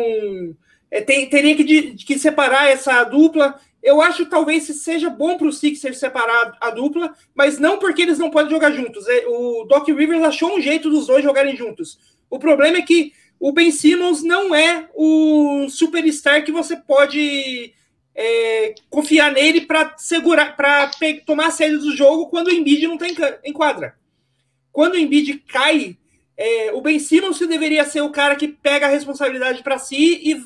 é, tem, teria que, que separar essa dupla. Eu acho que talvez seja bom para o Sixers separar a dupla, mas não porque eles não podem jogar juntos. É, o Doc Rivers achou um jeito dos dois jogarem juntos. O problema é que o Ben Simmons não é o superstar que você pode é, confiar nele para segurar, para tomar a série do jogo quando o Embiid não está em, quadra. Quando o Embiid cai, é, o Ben Simmons deveria ser o cara que pega a responsabilidade para si e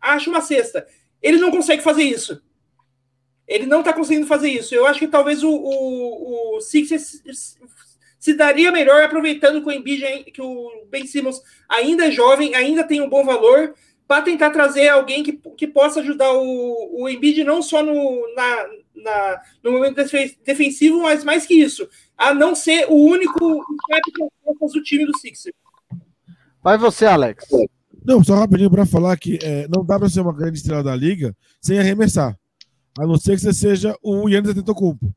acha uma cesta. Ele não consegue fazer isso. Ele não está conseguindo fazer isso. Eu acho que talvez o, o, o Sixers se daria melhor aproveitando que o Embiid, que o Ben Simmons ainda é jovem, ainda tem um bom valor, para tentar trazer alguém que, que possa ajudar o, o Embiid não só no, na, na, no momento defensivo, mas mais que isso, a não ser o único do time do Sixers. Vai você, Alex. Não, só rapidinho para falar que é, não dá para ser uma grande estrela da liga sem arremessar. A não ser que você seja o Yannis Antetokounmpo,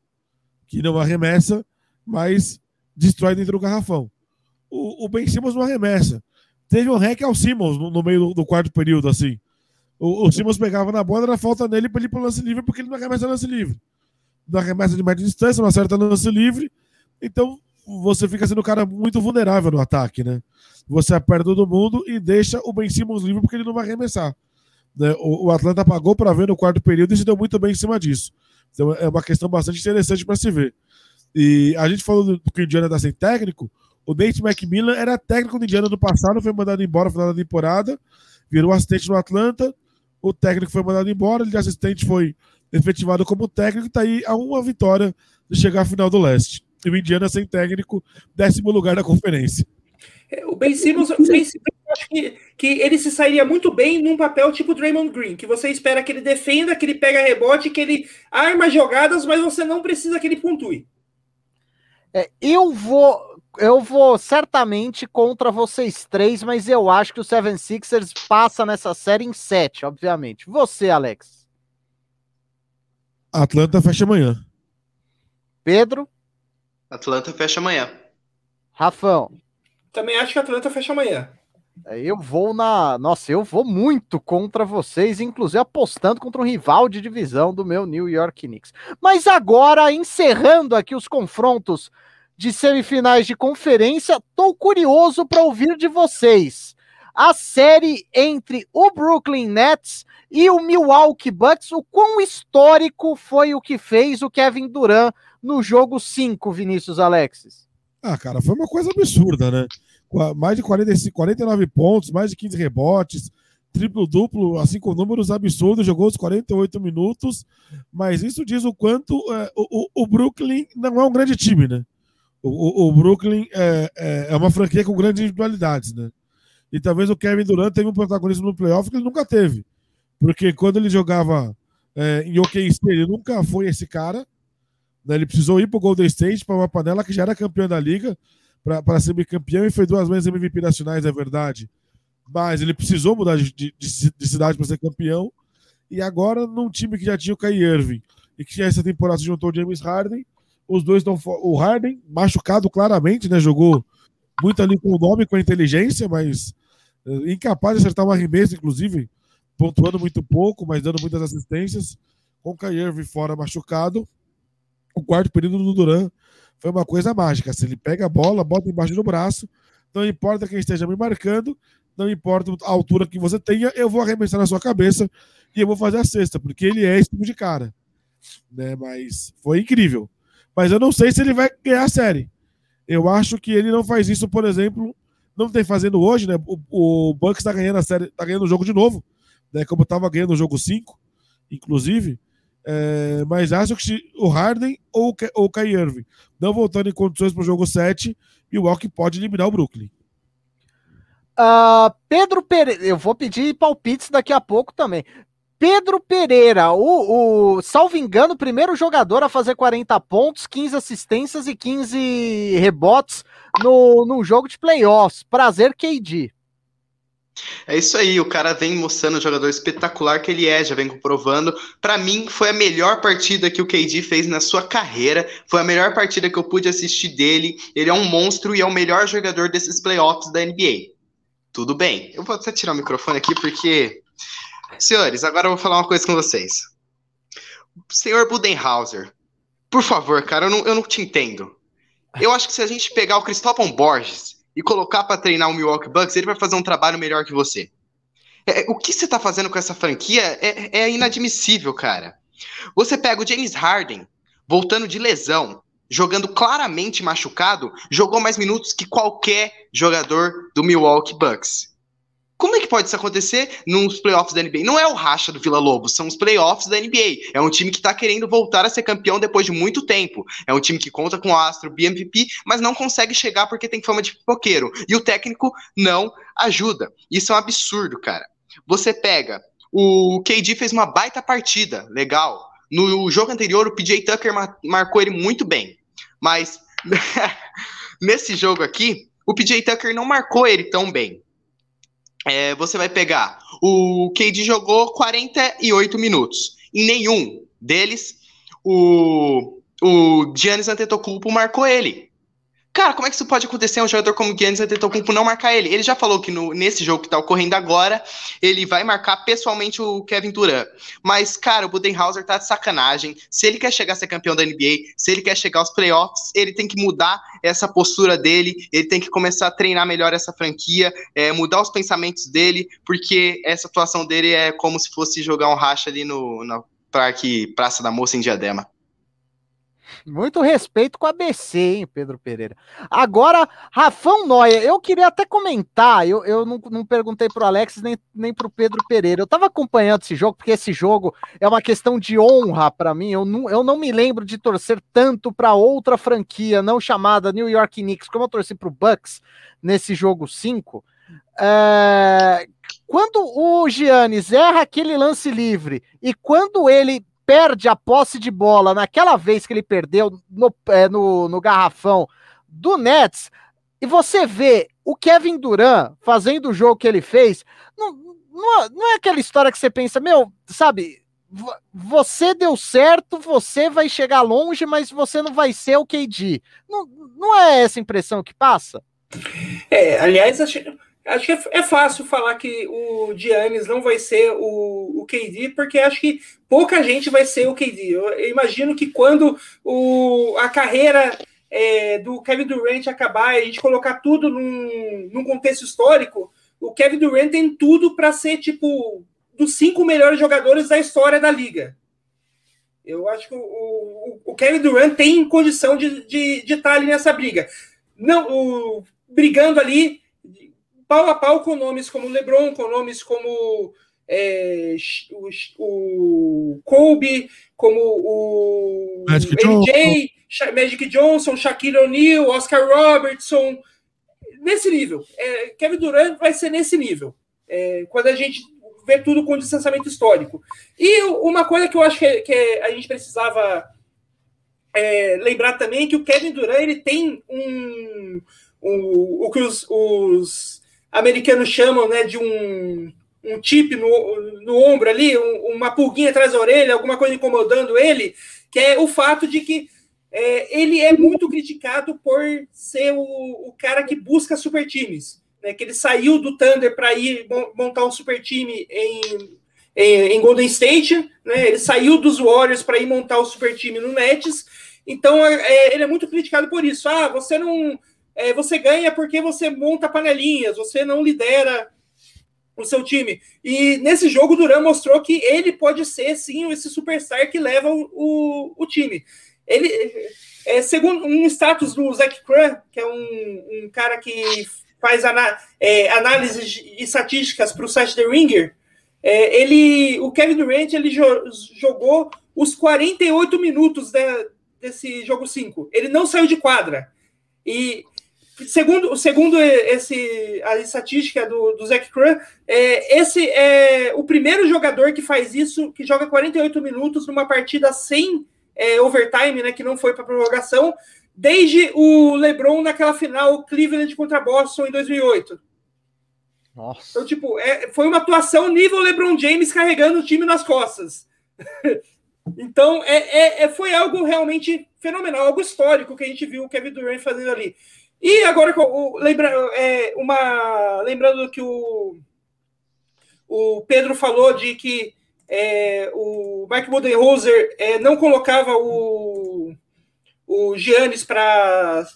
que não arremessa, mas destrói dentro do garrafão. O, o Ben Simmons não arremessa. Teve um hack ao Simmons no, no meio do, do, quarto período, assim. O, o Simmons pegava na bola, era falta nele para ele ir pro lance livre, porque ele não arremessa lance livre. Não arremessa de média distância, não acerta lance livre. Então, você fica sendo um cara muito vulnerável no ataque, né? Você aperta todo mundo e deixa o Ben Simmons livre porque ele não vai arremessar. Né? O, o Atlanta pagou para ver no quarto período e se deu muito bem em cima disso. Então é uma questão bastante interessante para se ver. E a gente falou do, que o Indiana está sem técnico. O Nate McMillan era técnico do Indiana do passado, foi mandado embora no final da temporada, virou assistente no Atlanta. O técnico foi mandado embora, ele de assistente foi efetivado como técnico, está aí a uma vitória de chegar à final do leste. E o Indiana sem técnico, décimo lugar da conferência. É, o Ben Simmons, o ben Simmons acho que, que ele se sairia muito bem num papel tipo Draymond Green, que você espera que ele defenda, que ele pega rebote, que ele arma jogadas, mas você não precisa que ele pontue. É, eu vou eu vou certamente contra vocês três, mas eu acho que o Seven Sixers passa nessa série em sete, obviamente. Você, Alex? Atlanta fecha amanhã. Pedro? Atlanta fecha amanhã. Rafão? Também acho que Atlanta fecha amanhã. É, eu vou na. Nossa, eu vou muito contra vocês, inclusive apostando contra um rival de divisão do meu New York Knicks. Mas agora, encerrando aqui os confrontos de semifinais de conferência, tô curioso para ouvir de vocês. A série entre o Brooklyn Nets e o Milwaukee Bucks, o quão histórico foi o que fez o Kevin Durant no jogo 5, Vinícius Alexis? Ah, cara, foi uma coisa absurda, né? Mais de 45, 49 pontos, mais de 15 rebotes, triplo-duplo, assim com números absurdos, jogou os 48 minutos, mas isso diz o quanto é, o, o, Brooklyn não é um grande time, né? O, o, o Brooklyn é, é, é, uma franquia com grandes individualidades, né? E talvez o Kevin Durant teve um protagonismo no playoff que ele nunca teve. Porque quando ele jogava é, em OKC, ele nunca foi esse cara. Né? Ele precisou ir para o Golden State, para uma panela que já era campeã da liga, para ser bicampeão e foi duas vezes MVP nacionais, é verdade. Mas ele precisou mudar de, de, de cidade para ser campeão. E agora, num time que já tinha o Kai Irving e que essa temporada se juntou o James Harden, os dois estão. O Harden, machucado claramente, né? Jogou muito ali com o nome, com a inteligência, mas uh, incapaz de acertar uma arremesso, inclusive, pontuando muito pouco, mas dando muitas assistências. Com o Kai Irving fora machucado, o quarto período do Duran foi uma coisa mágica. Se ele pega a bola, bota embaixo do braço, não importa quem esteja me marcando, não importa a altura que você tenha, eu vou arremessar na sua cabeça e eu vou fazer a cesta, porque ele é esse tipo de cara. Né? Mas foi incrível. Mas eu não sei se ele vai ganhar a série. Eu acho que ele não faz isso, por exemplo, não tem fazendo hoje, né? O, o Bucks está ganhando a série, tá ganhando o jogo de novo, né? Como estava ganhando o jogo 5, inclusive. É, mas acho que o Harden ou o Kai Irving não voltando em condições para o jogo 7, e o Walk pode eliminar o Brooklyn. Uh, Pedro Pereira, eu vou pedir palpites daqui a pouco também. Pedro Pereira, o, o, salvo engano, o primeiro jogador a fazer 40 pontos, 15 assistências e 15 rebotes no, no jogo de playoffs. Prazer, KD. É isso aí, o cara vem mostrando o jogador espetacular que ele é, já vem comprovando. Para mim, foi a melhor partida que o KD fez na sua carreira, foi a melhor partida que eu pude assistir dele. Ele é um monstro e é o melhor jogador desses playoffs da NBA. Tudo bem, eu vou até tirar o microfone aqui porque. Senhores, agora eu vou falar uma coisa com vocês. Senhor Budenhauser, por favor, cara, eu não, eu não te entendo. Eu acho que se a gente pegar o Cristóvão Borges e colocar para treinar o Milwaukee Bucks, ele vai fazer um trabalho melhor que você. É, o que você tá fazendo com essa franquia é, é inadmissível, cara. Você pega o James Harden, voltando de lesão, jogando claramente machucado, jogou mais minutos que qualquer jogador do Milwaukee Bucks. Como é que pode isso acontecer nos playoffs da NBA? Não é o racha do Vila Lobos, são os playoffs da NBA. É um time que está querendo voltar a ser campeão depois de muito tempo. É um time que conta com o Astro, BMVP, mas não consegue chegar porque tem fama de pipoqueiro. E o técnico não ajuda. Isso é um absurdo, cara. Você pega, o KD fez uma baita partida, legal. No jogo anterior, o PJ Tucker marcou ele muito bem. Mas nesse jogo aqui, o PJ Tucker não marcou ele tão bem é, você vai pegar. O KD jogou 48 minutos. Em nenhum deles, o, o Giannis Antetokounmpo marcou ele. Cara, como é que isso pode acontecer um jogador como Giannis Antetokounmpo não marcar ele? Ele já falou que no, nesse jogo que tá ocorrendo agora, ele vai marcar pessoalmente o Kevin Durant. Mas, cara, o Budenhauser tá de sacanagem. Se ele quer chegar a ser campeão da NBA, se ele quer chegar aos playoffs, ele tem que mudar essa postura dele, ele tem que começar a treinar melhor essa franquia, é, mudar os pensamentos dele, porque essa atuação dele é como se fosse jogar um racha ali no, no Parque Praça da Moça em Diadema. Muito respeito com a BC, hein, Pedro Pereira. Agora, Rafão Noia, eu queria até comentar, eu, eu não, não perguntei pro Alex nem, nem pro Pedro Pereira. Eu tava acompanhando esse jogo, porque esse jogo é uma questão de honra para mim. Eu não, eu não me lembro de torcer tanto para outra franquia, não chamada New York Knicks, como eu torci pro Bucks nesse jogo 5. É, quando o Giannis erra aquele lance livre e quando ele perde a posse de bola naquela vez que ele perdeu no, é, no, no garrafão do Nets, e você vê o Kevin Durant fazendo o jogo que ele fez, não, não, não é aquela história que você pensa, meu, sabe, você deu certo, você vai chegar longe, mas você não vai ser o KD. Não, não é essa impressão que passa? É, aliás, acho, Acho que é, é, fácil falar que o Giannis não vai ser o, o KD, porque acho que pouca gente vai ser o KD. Eu, eu imagino que quando o, a carreira é, do Kevin Durant acabar e a gente colocar tudo num, num contexto histórico, o Kevin Durant tem tudo para ser tipo dos cinco melhores jogadores da história da liga. Eu acho que o, o, o Kevin Durant tem condição de, de, de estar ali nessa briga. Não, o, brigando ali pau a pau com nomes como LeBron, com nomes como é, o, o Kobe, como o Magic MJ, Johnson. Magic Johnson, Shaquille O'Neal, Oscar Robertson, nesse nível. É, Kevin Durant vai ser nesse nível. É, quando a gente vê tudo com distanciamento histórico. E uma coisa que eu acho que, que a gente precisava é, lembrar também é que o Kevin Durant ele tem um, um o que os, os americanos chamam né, de um, um chip no, no ombro ali, um, uma pulguinha atrás da orelha, alguma coisa incomodando ele, que é o fato de que é, ele é muito criticado por ser o, o cara que busca super times. Né, que ele saiu do Thunder para ir montar um super time em, em, em Golden State, né, ele saiu dos Warriors para ir montar o super time no Nets. Então é, ele é muito criticado por isso. Ah, você não é, você ganha porque você monta panelinhas, você não lidera o seu time. E nesse jogo, Duran mostrou que ele pode ser, sim, esse superstar que leva o, o, o time. Ele, é, segundo um status do Zach Cran, que é um, um cara que faz ana, é, análises e estatísticas para o site The Ringer, é, ele, o Kevin Durant ele jo jogou os 48 minutos de, desse jogo 5. Ele não saiu de quadra. E Segundo, segundo esse, a estatística do, do Zach Cran, é, esse é o primeiro jogador que faz isso, que joga 48 minutos numa partida sem é, overtime, né, que não foi para prorrogação, desde o LeBron naquela final Cleveland contra Boston em 2008. Nossa. Então, tipo, é, foi uma atuação nível LeBron James carregando o time nas costas. então, é, é, é, foi algo realmente fenomenal, algo histórico que a gente viu o Kevin Durant fazendo ali. E agora, lembra, é, uma, lembrando que o, o Pedro falou de que é, o Mike Budenholzer é, não colocava o, o Giannis para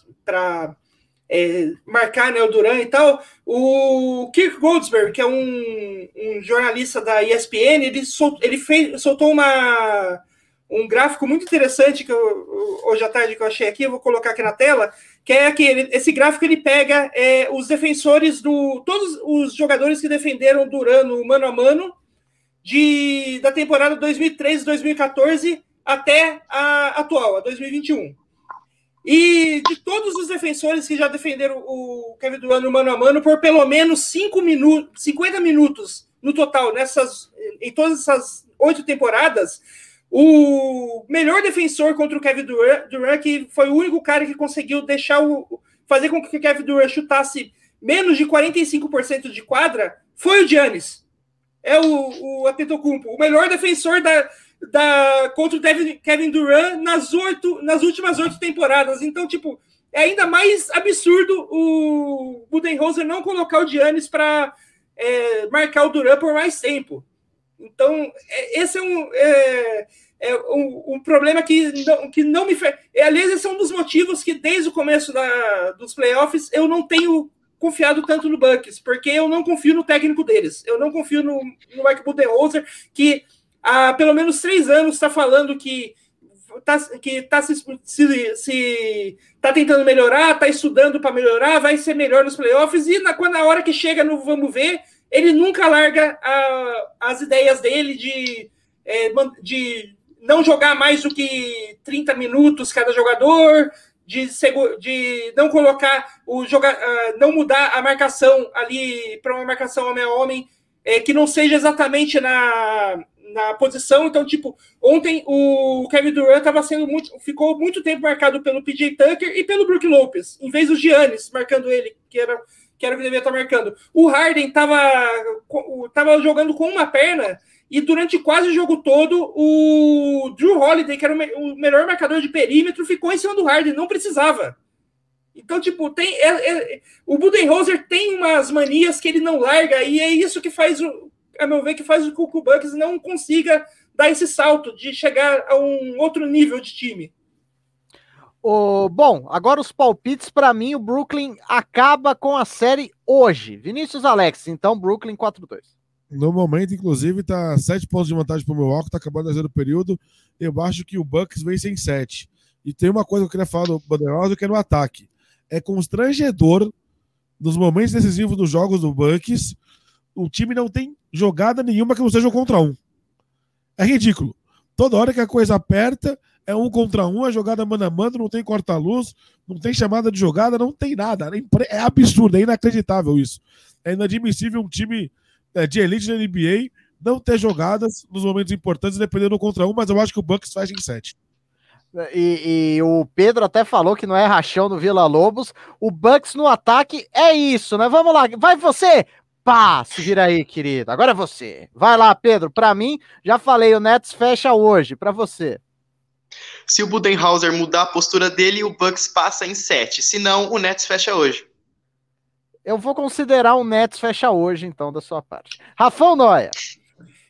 é, marcar né, o Duran e tal. O Kirk Goldsberg, que é um, um jornalista da ESPN, ele, sol, ele fez, soltou uma, um gráfico muito interessante que eu, hoje à tarde que eu achei aqui, eu vou colocar aqui na tela, que é aquele, esse gráfico ele pega é, os defensores do todos os jogadores que defenderam Durano mano a mano de da temporada 2013 2014 até a atual, a 2021. E de todos os defensores que já defenderam o Kevin Durant mano a mano por pelo menos 5 minutos, 50 minutos no total nessas em todas essas oito temporadas, o melhor defensor contra o Kevin Durant, Durant, que foi o único cara que conseguiu deixar o. fazer com que o Kevin Durant chutasse menos de 45% de quadra, foi o Giannis. É o, o Atentocumpo, o melhor defensor da, da, contra o Kevin Durant nas, oito, nas últimas oito temporadas. Então, tipo, é ainda mais absurdo o Budenholzer não colocar o Giannis para é, marcar o Duran por mais tempo. Então, é, esse é um, é, é um, um, problema que não, que não me. É, aliás, esse é um dos motivos que, desde o começo da, dos playoffs, eu não tenho confiado tanto no Bucks, porque eu não confio no técnico deles. Eu não confio no, no Mike Budenholzer, que há pelo menos três anos está falando que tá, que tá se, se, se tá tentando melhorar, tá estudando para melhorar, vai ser melhor nos playoffs, e na, quando a hora que chega no vamos ver, ele nunca larga a, as ideias dele de, é, de não jogar mais do que 30 minutos cada jogador, de, de não colocar o jogar, uh, não mudar a marcação ali para uma marcação homem a homem, é, que não seja exatamente na, na posição. Então, tipo, ontem o Kevin Durant estava sendo muito. ficou muito tempo marcado pelo PJ Tucker e pelo Brook Lopes, em vez do Giannis marcando ele, que era, que era o que devia estar marcando. O Harden estava tava jogando com uma perna. E durante quase o jogo todo, o Drew Holiday, que era o, melhor marcador de perímetro, ficou em cima do Harden, não precisava. Então, tipo, tem. É, é, o Budenholzer tem umas manias que ele não larga, e é isso que faz o, a meu ver, que faz o Bucks não consiga dar esse salto de chegar a um outro nível de time. Oh, bom, agora os palpites para mim, o Brooklyn acaba com a série hoje. Vinícius Alex, então Brooklyn 4-2. No momento, inclusive, tá sete pontos de vantagem para o Milwaukee, tá acabando de o período. Eu acho que o Bucks vence em sete. E tem uma coisa que eu queria falar do Banderosa, que é no ataque. É constrangedor, nos momentos decisivos dos jogos do Bucks, o time não tem jogada nenhuma que não seja um contra um. É ridículo. Toda hora que a coisa aperta, é um contra um, é jogada mano a mano, não tem corta-luz, não tem chamada de jogada, não tem nada. É absurdo, é inacreditável isso. É inadmissível um time é, de elite da NBA não ter jogadas nos momentos importantes, dependendo do contra um, mas eu acho que o Bucks faz em sete. E, e, o Pedro até falou que não é rachão no Vila Lobos. O Bucks no ataque é isso, né? Vamos lá, vai você! Pá, se vira aí, querido. Agora é você. Vai lá, Pedro. Para mim, já falei, o Nets fecha hoje. Para você. Se o Budenhauser mudar a postura dele, o Bucks passa em 7. Se não, o Nets fecha hoje. Eu vou considerar o Nets fecha hoje, então, da sua parte. Rafão Noia.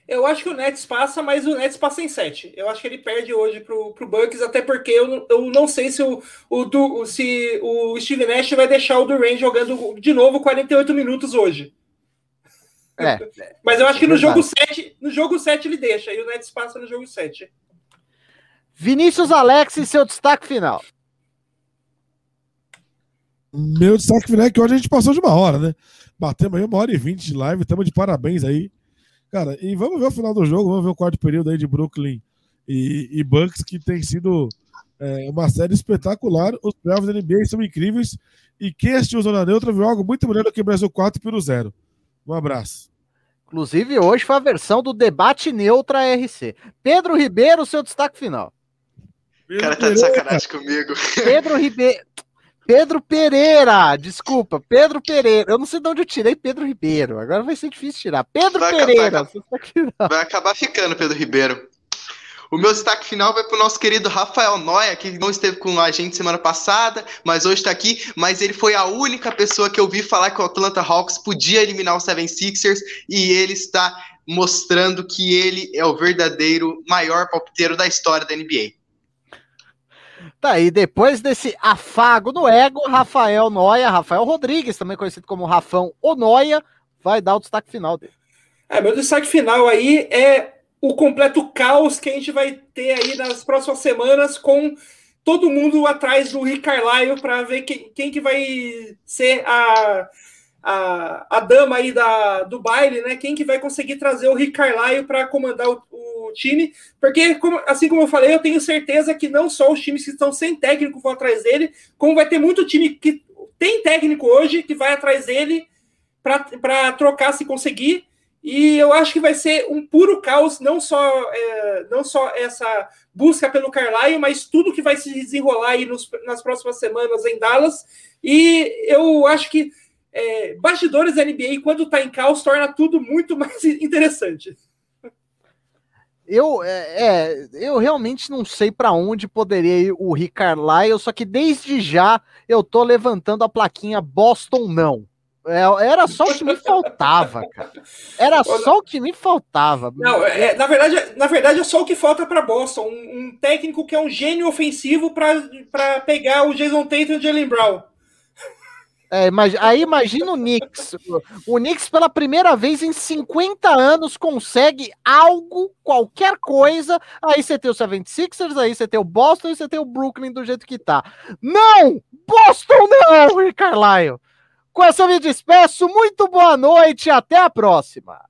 Eu acho que o Nets passa, mas o Nets passa em 7. Eu acho que ele perde hoje pro, pro Bucks, até porque eu, eu não sei se o, o, se o Steve Nash vai deixar o Durant jogando de novo 48 minutos hoje. É. Mas eu acho que no jogo 7, no jogo 7 ele deixa, e o Nets passa no jogo 7. Vinícius Alex e seu destaque final. Meu destaque final é que hoje a gente passou de uma hora, né? Batemos aí uma hora e vinte de live, estamos de parabéns aí. Cara, e vamos ver o final do jogo, vamos ver o quarto período aí de Brooklyn e, e Bucks, que tem sido é, uma série espetacular. Os playoffs da NBA são incríveis. E quem assistiu Zona Neutra viu algo muito melhor do que o Brasil 4 pelo 0. Um abraço. Inclusive, hoje foi a versão do debate neutra RC. Pedro Ribeiro, seu destaque final. O cara tá de sacanagem comigo. Pedro Ribeiro. Pedro Pereira, desculpa, Pedro Pereira. Eu não sei de onde eu tirei Pedro Ribeiro. Agora vai ser difícil tirar. Pedro vai Pereira. Acabar, vai acabar ficando, Pedro Ribeiro. O meu destaque final vai para o nosso querido Rafael Noia, que não esteve com a gente semana passada, mas hoje está aqui. Mas ele foi a única pessoa que eu vi falar que o Atlanta Hawks podia eliminar o 76ers e ele está mostrando que ele é o verdadeiro maior palpiteiro da história da NBA. Tá aí, depois desse afago no ego, Rafael Noia, Rafael Rodrigues, também conhecido como Rafão Onoia, vai dar o destaque final dele. É, meu destaque final aí é o completo caos que a gente vai ter aí nas próximas semanas com todo mundo atrás do Rick Carlisle para ver quem, quem que vai ser a, a, a dama aí da, do baile, né? Quem que vai conseguir trazer o Rick Carlisle para comandar o, o, time, porque como, assim como eu falei, eu tenho certeza que não só os times que estão sem técnico vão atrás dele, como vai ter muito time que tem técnico hoje que vai atrás dele para trocar se conseguir e eu acho que vai ser um puro caos, não só, é, não só essa busca pelo Carlisle, mas tudo que vai se desenrolar aí nos, nas próximas semanas em Dallas. E eu acho que é, bastidores da NBA, quando está em caos, torna tudo muito mais interessante. eu, é, é, eu realmente não sei para onde poderia ir o Rick Carlisle, só que desde já eu tô levantando a plaquinha Boston não. É, era só o que me faltava, cara. Era só o que me faltava. Não, é, na, verdade, na verdade é só o que falta para Boston. Um, um, técnico que é um gênio ofensivo para pegar o Jason Tatum e o Jalen Brown. É, mas aí imagina o Knicks. O Knicks, pela primeira vez em 50 anos, consegue algo, qualquer coisa. Aí você tem o 76ers, aí você tem o Boston e você tem o Brooklyn do jeito que tá. Não! Boston não, Carlisle! Com essa eu me despeço. Muito boa noite e até a próxima.